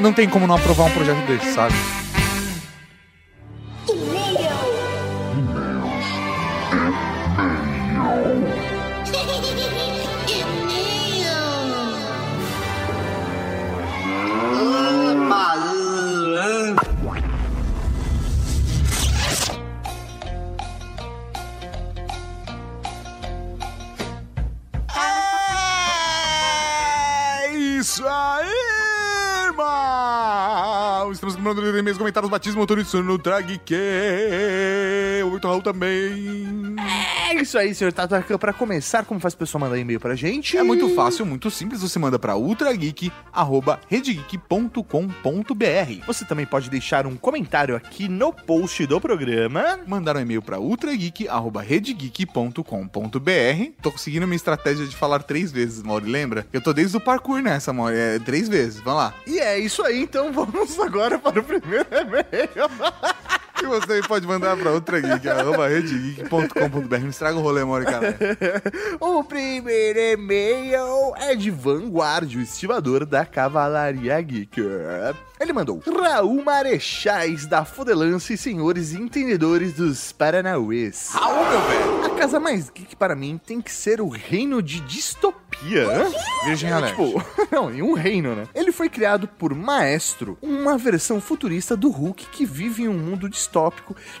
não tem como não aprovar um projeto desse, sabe? É isso aí, irmão! Estamos comemorando e-mails, comentários, batismo, motorista no Drag que o Raul também. É isso aí, senhor Tatacan. Pra começar, como faz o pessoal mandar e-mail pra gente? É muito fácil, muito simples. Você manda pra ultrageek.redgeek.com.br. Você também pode deixar um comentário aqui no post do programa. Mandar um e-mail pra ultrageek.redgeek.com.br. Tô conseguindo minha estratégia de falar três vezes, Mauri, lembra? Eu tô desde o parkour nessa, Mauri. É três vezes. Vamos lá. E é isso aí, então vamos agora para o primeiro e-mail. E você pode mandar pra ultrageek.redgeek.com.br. Não estraga o rolê, cara. o primeiro e-mail é de Vanguard, o estivador da Cavalaria Geek. Ele mandou Raul Marechais da Fodelância e senhores entendedores dos Paranauês. Raul, meu velho! A casa mais geek para mim tem que ser o reino de distopia. Hã? Virgem É. Tipo, não, em um reino, né? Ele foi criado por Maestro, uma versão futurista do Hulk que vive em um mundo distópico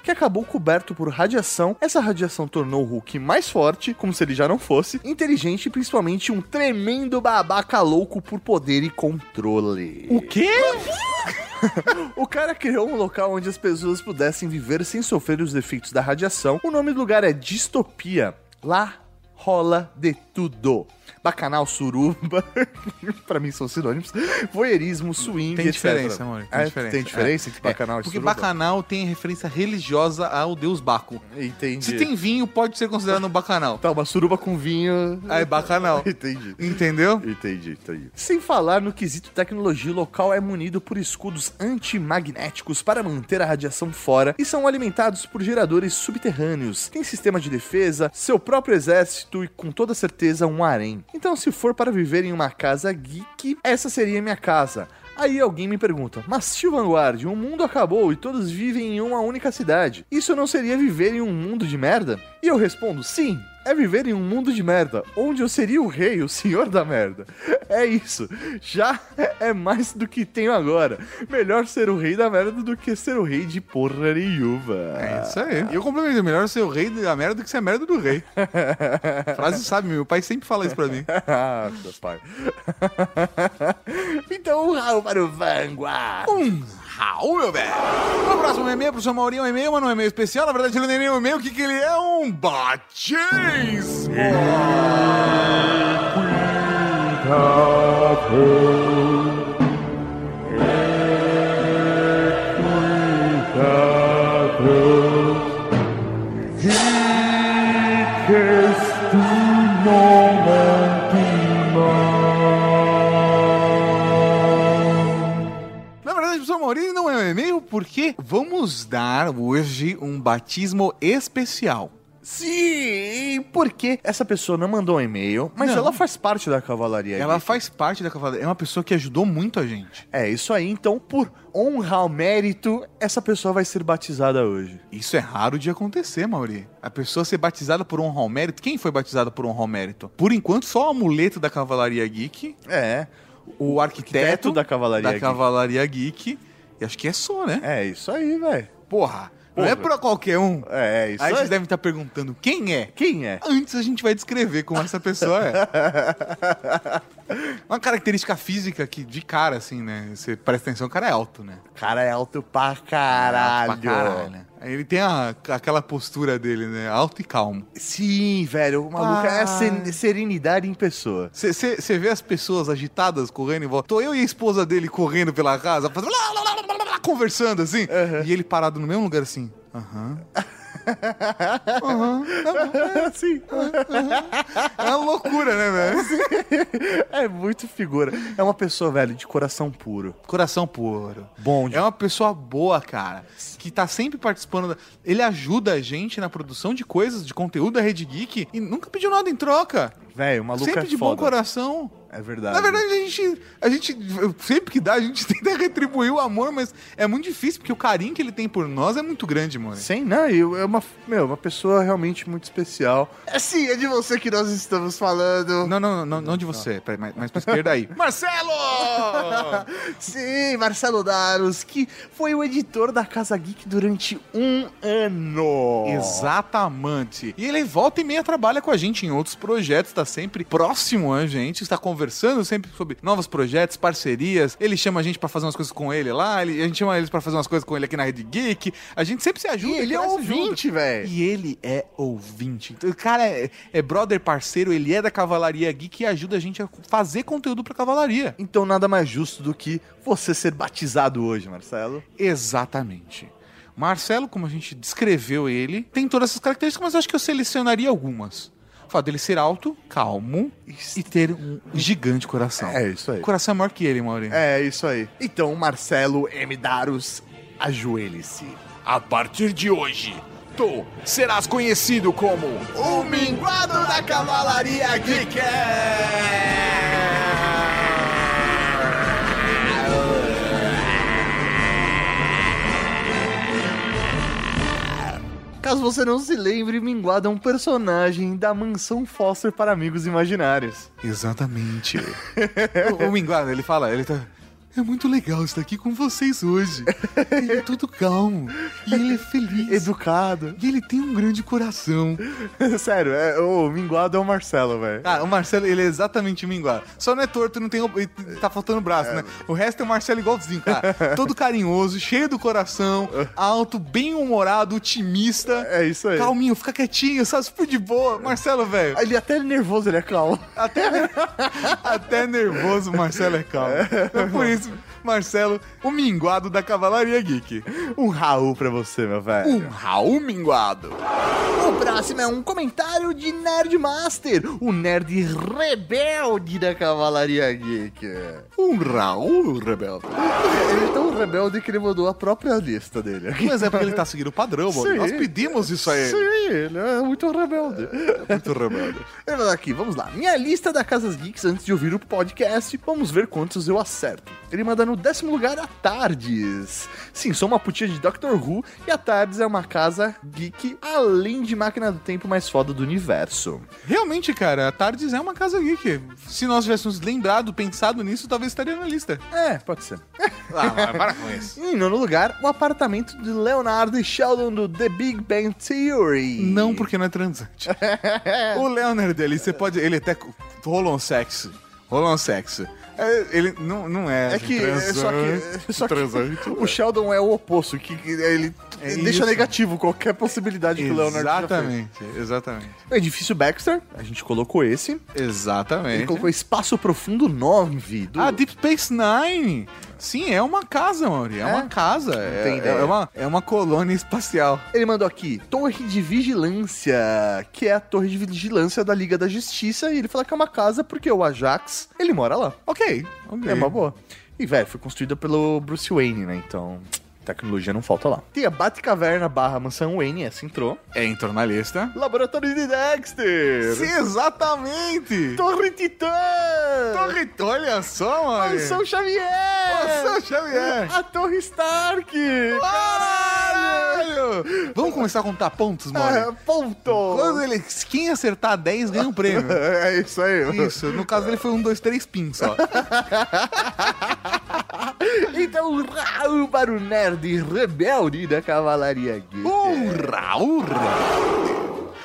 que acabou coberto por radiação. Essa radiação tornou o Hulk mais forte, como se ele já não fosse, inteligente e principalmente um tremendo babaca louco por poder e controle. O quê? O cara criou um local onde as pessoas pudessem viver sem sofrer os efeitos da radiação. O nome do lugar é Distopia. Lá rola de tudo. Bacanal, suruba, pra mim são sinônimos. Voyeurismo, swing, Tem etc. diferença, amor. Tem É, diferença. Tem diferença É. entre bacanal É, e Porque suruba? bacanal tem referência religiosa ao deus Baco. Entendi. Se tem vinho, pode ser considerado um bacanal. Tá, uma suruba com vinho... Aí, é bacanal. Entendi. Entendeu? Entendi, entendi. Sem falar no quesito tecnologia, o local é munido por escudos antimagnéticos para manter a radiação fora e são alimentados por geradores subterrâneos. Tem sistema de defesa, seu próprio exército e com toda certeza um harém. Então, se for para viver em uma casa geek, essa seria minha casa. Aí alguém me pergunta, mas tio Vanguard, o mundo acabou e todos vivem em uma única cidade. Isso não seria viver em um mundo de merda? E eu respondo, sim, é viver em um mundo de merda, onde eu seria o rei, o senhor da merda. É isso. Já é mais do que tenho agora. Melhor ser o rei da merda do que ser o rei de porra nenhuma. É isso aí. E eu complemento, melhor ser o rei da merda do que ser a merda do rei. Frase sabe, meu pai sempre fala isso pra mim. ah, meu pai. então, um Raul para o Vanguard. Um Raul, meu velho. O próximo e-mail pro seu Maurinho é um e-mail, mas não é um e-mail especial. Na verdade, ele não é nem um e-mail. O que, que ele é? Um batismo. Na porque vamos dar hoje um batismo especial. Sim, porque essa pessoa não mandou um e-mail, mas Não. ela faz parte da cavalaria. Ela Geek. faz parte da cavalaria. É uma pessoa que ajudou muito a gente. É isso aí, então, por honra ao mérito, essa pessoa vai ser batizada hoje. Isso é raro de acontecer, Mauri. A pessoa ser batizada por honra ao mérito. Quem foi batizado por honra ao mérito? Por enquanto, só o amuleto da Cavalaria Geek, É. o arquiteto da Cavalaria da Geek. Cavalaria Geek. E acho que é só, né? É isso aí, velho. Porra, não é pra qualquer um. É, isso Aí aí. vocês devem estar perguntando quem é. Quem é? Antes a gente vai descrever como essa pessoa é. Uma característica física que, de cara, assim, né? Você presta atenção, o cara é alto, né? O cara é alto pra caralho. Alto pra caralho. Ele tem a- aquela postura dele, né? Alto e calmo. Sim, velho, o maluco é Ah. sen- serenidade em pessoa. Você vê as pessoas agitadas correndo em volta. Tô eu e a esposa dele correndo pela casa, fazendo lá, lá, lá, conversando assim. E ele parado no mesmo lugar assim. Aham. Aham, Sim. É uma loucura, né, velho? É muito figura. É uma pessoa, velho, de coração puro. Coração puro. Bom. É uma pessoa boa, cara. Que tá sempre participando. Da... Ele ajuda a gente na produção de coisas, de conteúdo da Rede Geek e nunca pediu nada em troca. Velho, maluco sempre é de foda. bom coração. É verdade. Na verdade, a gente, a gente, sempre que dá, a gente tenta retribuir o amor, mas é muito difícil, porque o carinho que ele tem por nós é muito grande, mano. Sim, não, e é uma, meu, uma pessoa realmente muito especial. É sim, é de você que nós estamos falando. Não, não, não, não de você. Peraí, mais, mais pra esquerda aí. Marcelo! Sim, Marcelo Daros, que foi o editor da Casa Geek durante um ano. Exatamente. E ele volta e meia trabalha com a gente em outros projetos, tá sempre próximo a gente, está conversando sempre sobre novos projetos, parcerias. Ele chama a gente pra fazer umas coisas com ele lá, ele- a gente chama eles pra fazer umas coisas com ele aqui na Rede Geek. A gente sempre se ajuda. E ele é ouvinte, velho. E ele é ouvinte. Então, o cara é, é brother parceiro, ele é da Cavalaria Geek e ajuda a gente a fazer conteúdo pra Cavalaria. Então nada mais justo do que você ser batizado hoje, Marcelo. Exatamente. Marcelo, como a gente descreveu ele, tem todas essas características, mas eu acho que eu selecionaria algumas. Fato dele ser alto, calmo e ter um gigante coração. É isso aí. O coração é maior que ele, Maurinho. É isso aí. Então, Marcelo M. Daros, ajoelhe-se. A partir de hoje, tu serás conhecido como O minguado da Cavalaria Geek. Caso você não se lembre, Minguado é um personagem da Mansão Foster para Amigos Imaginários. Exatamente. o, o Minguado, ele fala, ele tá. É muito legal estar aqui com vocês hoje. Ele é todo calmo. E ele é feliz. Educado. E ele tem um grande coração. Sério, é, o Minguado é o Marcelo, velho. Ah, o Marcelo, ele é exatamente o Minguado. Só não é torto, não tem. Tá faltando braço, né? O resto é o Marcelo igualzinho, cara. Todo carinhoso, cheio do coração, alto, bem humorado, otimista. É isso aí. Calminho, fica quietinho, sabe? Super de boa. Marcelo, velho. Ele até é nervoso, ele é calmo. Até, até nervoso, o Marcelo é calmo. É por isso, Marcelo, o minguado da Cavalaria Geek. Um Raul pra você, meu velho. Um Raul minguado. O próximo é um comentário de Nerdmaster, o nerd rebelde da Cavalaria Geek. Um Raul rebelde. Ele é tão rebelde que ele mudou a própria lista dele. Mas é porque ele tá seguindo o padrão, mano. Sim. Nós pedimos isso a ele. Sim, ele é muito rebelde. Muito rebelde. Ele falou aqui, vamos lá. Minha lista da Casas Geeks antes de ouvir o podcast. Vamos ver quantos eu acerto. Ele manda no décimo lugar a Tardes. Sim, sou uma putinha de Doctor Who e a Tardes é uma casa geek além de máquina do tempo mais foda do universo. Realmente, cara, a Tardes é uma casa geek. Se nós tivéssemos lembrado, pensado nisso, talvez estaria na lista. É, pode ser. Ah, para com isso. Em nono lugar, o apartamento de Leonardo e Sheldon do The Big Bang Theory. Não porque não é transante. o Leonard ali, você pode. Ele até. Rolou um sexo. Rolou um sexo. É, ele não, não é. É que, é só que, só que o Sheldon é o oposto, que que ele É deixa isso. negativo qualquer possibilidade que o Leonardo já fez. Exatamente, exatamente. O edifício Baxter, a gente colocou esse. Exatamente. Ele colocou Espaço Profundo 9. Do... Ah, Deep Space Nine! Sim, é uma casa, Mauri. É, É? uma casa. tem É, ideia. é uma, é uma colônia espacial. Ele mandou aqui, Torre de Vigilância, que é a Torre de Vigilância da Liga da Justiça, e ele fala que é uma casa porque o Ajax, ele mora lá. Ok, ok. É uma boa. E, velho, foi construída pelo Bruce Wayne, né? Então, tecnologia não falta lá. Tem a Batcaverna barra Mansão Wayne, essa entrou. É, entrou na lista. Laboratório de Dexter! Sim, exatamente! Torre Titã! Torre, olha só, mano! Mansão Xavier! Mansão Xavier! A Torre Stark! Caralho! Vamos começar a contar pontos, mano? Ah, ponto! Quando ele, quem acertar 10 ganha um prêmio. É isso aí. Isso, no caso dele foi um, dois, três pins só. Então, Raul para o nerd rebelde da Cavalaria Geek. Raul rebelde.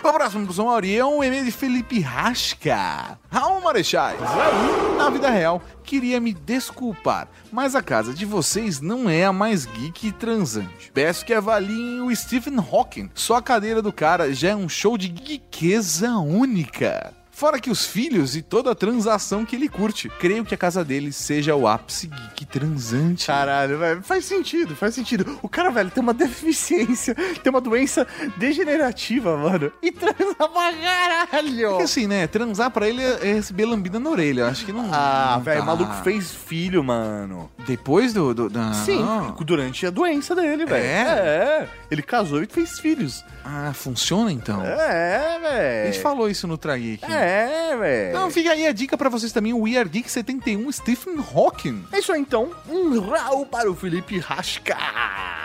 O próximo pro Mauri é um e-mail de Felipe Rasca. Raul Marechais. Na vida real, queria me desculpar, mas a casa de vocês não é a mais geek e transante. Peço que avaliem o Stephen Hawking. Só a cadeira do cara já é um show de geekeza única. Fora que os filhos e toda a transação que ele curte. Creio que a casa dele seja o ápice geek transante. Caralho, velho, faz sentido, faz sentido. O cara, velho, tem uma deficiência, tem uma doença degenerativa, mano. E transa pra caralho. Porque assim, né? Transar pra ele é receber lambida na orelha. Acho que não. Ah, velho, o maluco fez filho, mano. Depois do. do da... Sim, durante a doença dele, velho. É? É, ele casou e fez filhos. Ah, funciona então? É, A velho. gente falou isso no Trageek. É, velho. Então fica aí a dica pra vocês também, o We Are Geek 71 Stephen Hawking. É isso aí, então. Um Raul para o Felipe Rasca.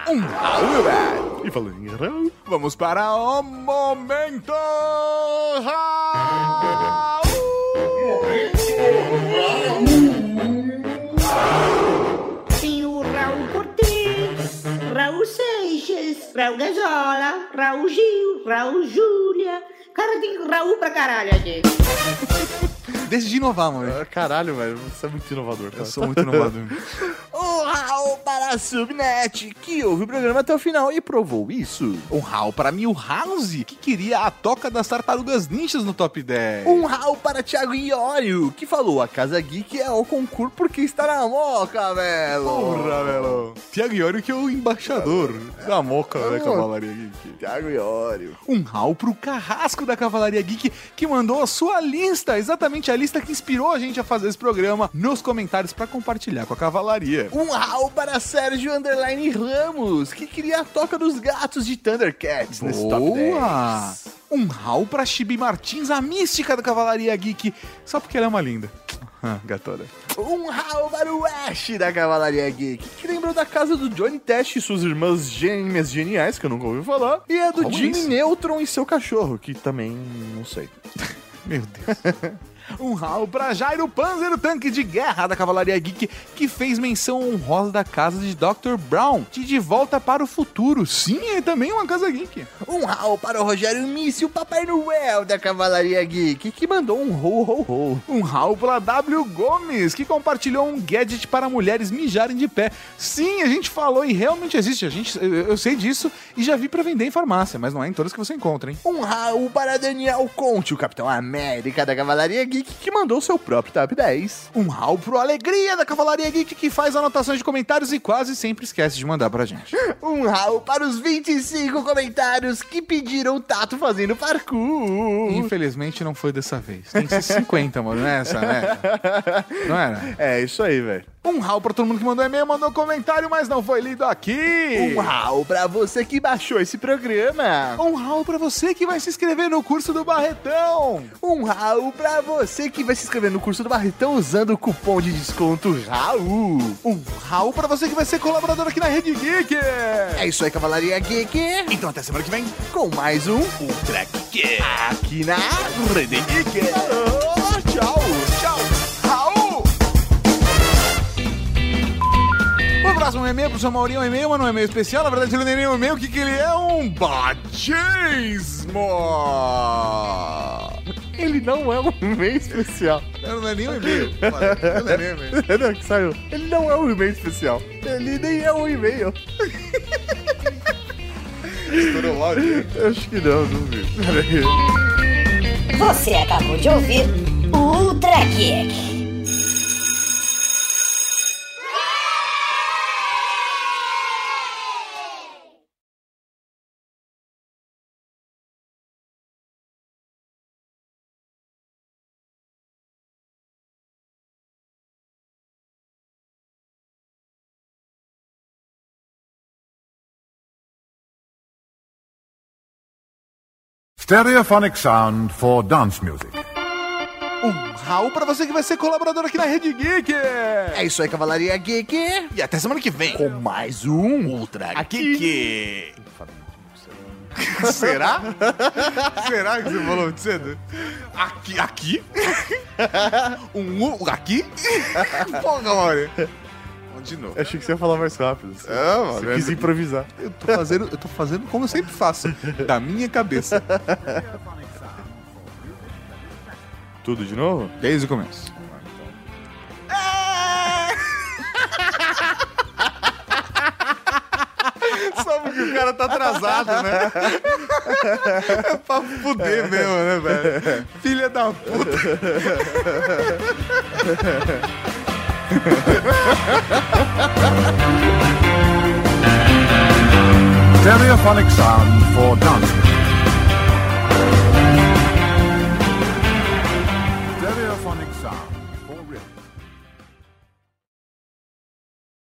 Um Raul, velho. E falando em Raul, Vamos para o Momento Raul. Raul Gazola, Raul Gil, Raul Júlia. Cara, tem Raul pra caralho aqui. Decidi inovar, mano. Caralho, velho, você é muito inovador. Eu sou muito inovador. Um Raul para a Subnet, que ouve o programa até o final e provou isso. Um Raul para Milhouse, que queria a toca das tartarugas ninjas no top 10. Um Raul para Thiago Iório, que falou: a Casa Geek é o concurso porque está na moca, velho. Porra, velho. Tiago Iório que é o embaixador da Moca da Cavalaria Geek. Thiago Iório. Um Raul pro Carrasco da Cavalaria Geek, que mandou a sua lista, exatamente a lista que inspirou a gente a fazer esse programa, nos comentários pra compartilhar com a Cavalaria. Um Raul para Sérgio Underline Ramos, que queria a toca dos gatos de Thundercats nesse top 10. Boa! Um Raul pra Chibi Martins, a mística da Cavalaria Geek, só porque ela é uma linda. Ah, Gatora. Um Raul para o Ash da Cavalaria Geek, que lembrou da casa do Johnny Test e suas irmãs gêmeas geniais, que eu nunca ouvi falar, e a do Como Jimmy isso? Neutron e seu cachorro, que também não sei. Meu Deus. Um Raul pra Jairo Panzer, o tanque de guerra da Cavalaria Geek, que fez menção honrosa da casa de Dr. Brown, de De Volta para o Futuro. Sim, é também uma casa geek. Um Raul para o Rogério Mício, Papai Noel da Cavalaria Geek, que mandou um ho ho ho. Um Raul pra W Gomes, que compartilhou um gadget para mulheres mijarem de pé. Sim, a gente falou e realmente existe. A gente, eu, sei disso e já vi pra vender em farmácia, mas não é em todas que você encontra, hein? Um Raul para Daniel Conte, o Capitão América da Cavalaria Geek, que mandou seu próprio top 10. Um Raul pro Alegria da Cavalaria Geek, que faz anotações de comentários e quase sempre esquece de mandar pra gente. Um Raul para os 25 comentários que pediram o Tato fazendo parkour. Infelizmente não foi dessa vez. Tem que ser 50, mano, nessa, né? Não era? É isso aí, velho. Um Raul pra todo mundo que mandou e-mail, mandou comentário, mas não foi lido aqui. Um Raul pra você que baixou esse programa. Um Raul pra você que vai se inscrever no curso do Barretão. Um Raul pra você que vai se inscrever no curso do Barretão usando o cupom de desconto Raul. Um Raul pra você que vai ser colaborador aqui na Rede Geek. É isso aí, Cavalaria Geek. Então até semana que vem. Com mais um Ultra Geek. Aqui na Rede Geek. Tchau. Próximo e-mail pro seu Maurinho é um e-mail, mas não é um e-mail especial. Na verdade, ele não é nem um e-mail. O que, que ele é? Um batismo. Ele não é um e-mail especial. Não é nem um e-mail. Não é nem um e-mail. Não, que saiu. Ele não é um e-mail especial. Ele nem é um e-mail. Estourou o áudio. Acho que não, não vi. Peraí. Você acabou de ouvir o Ultra Geek. Stereophonic sound for dance music. Um Raul pra você que vai ser colaborador aqui na Rede Geek. É isso aí, Cavalaria Geek. E até semana que vem. Com mais um Ultra Geek. Será? Será que você falou muito cedo? Aqui, aqui? um U aqui? Pô, Glória. De novo. Eu achei que você ia falar mais rápido. Você, É, mano, você quis é- improvisar. Eu tô fazendo, eu tô fazendo como eu sempre faço, da minha cabeça. Tudo de novo? Desde o começo. Só porque o cara cara tá atrasado, né? É pra fuder mesmo, né, velho? Filha da puta. Stereophonic sound for dancing.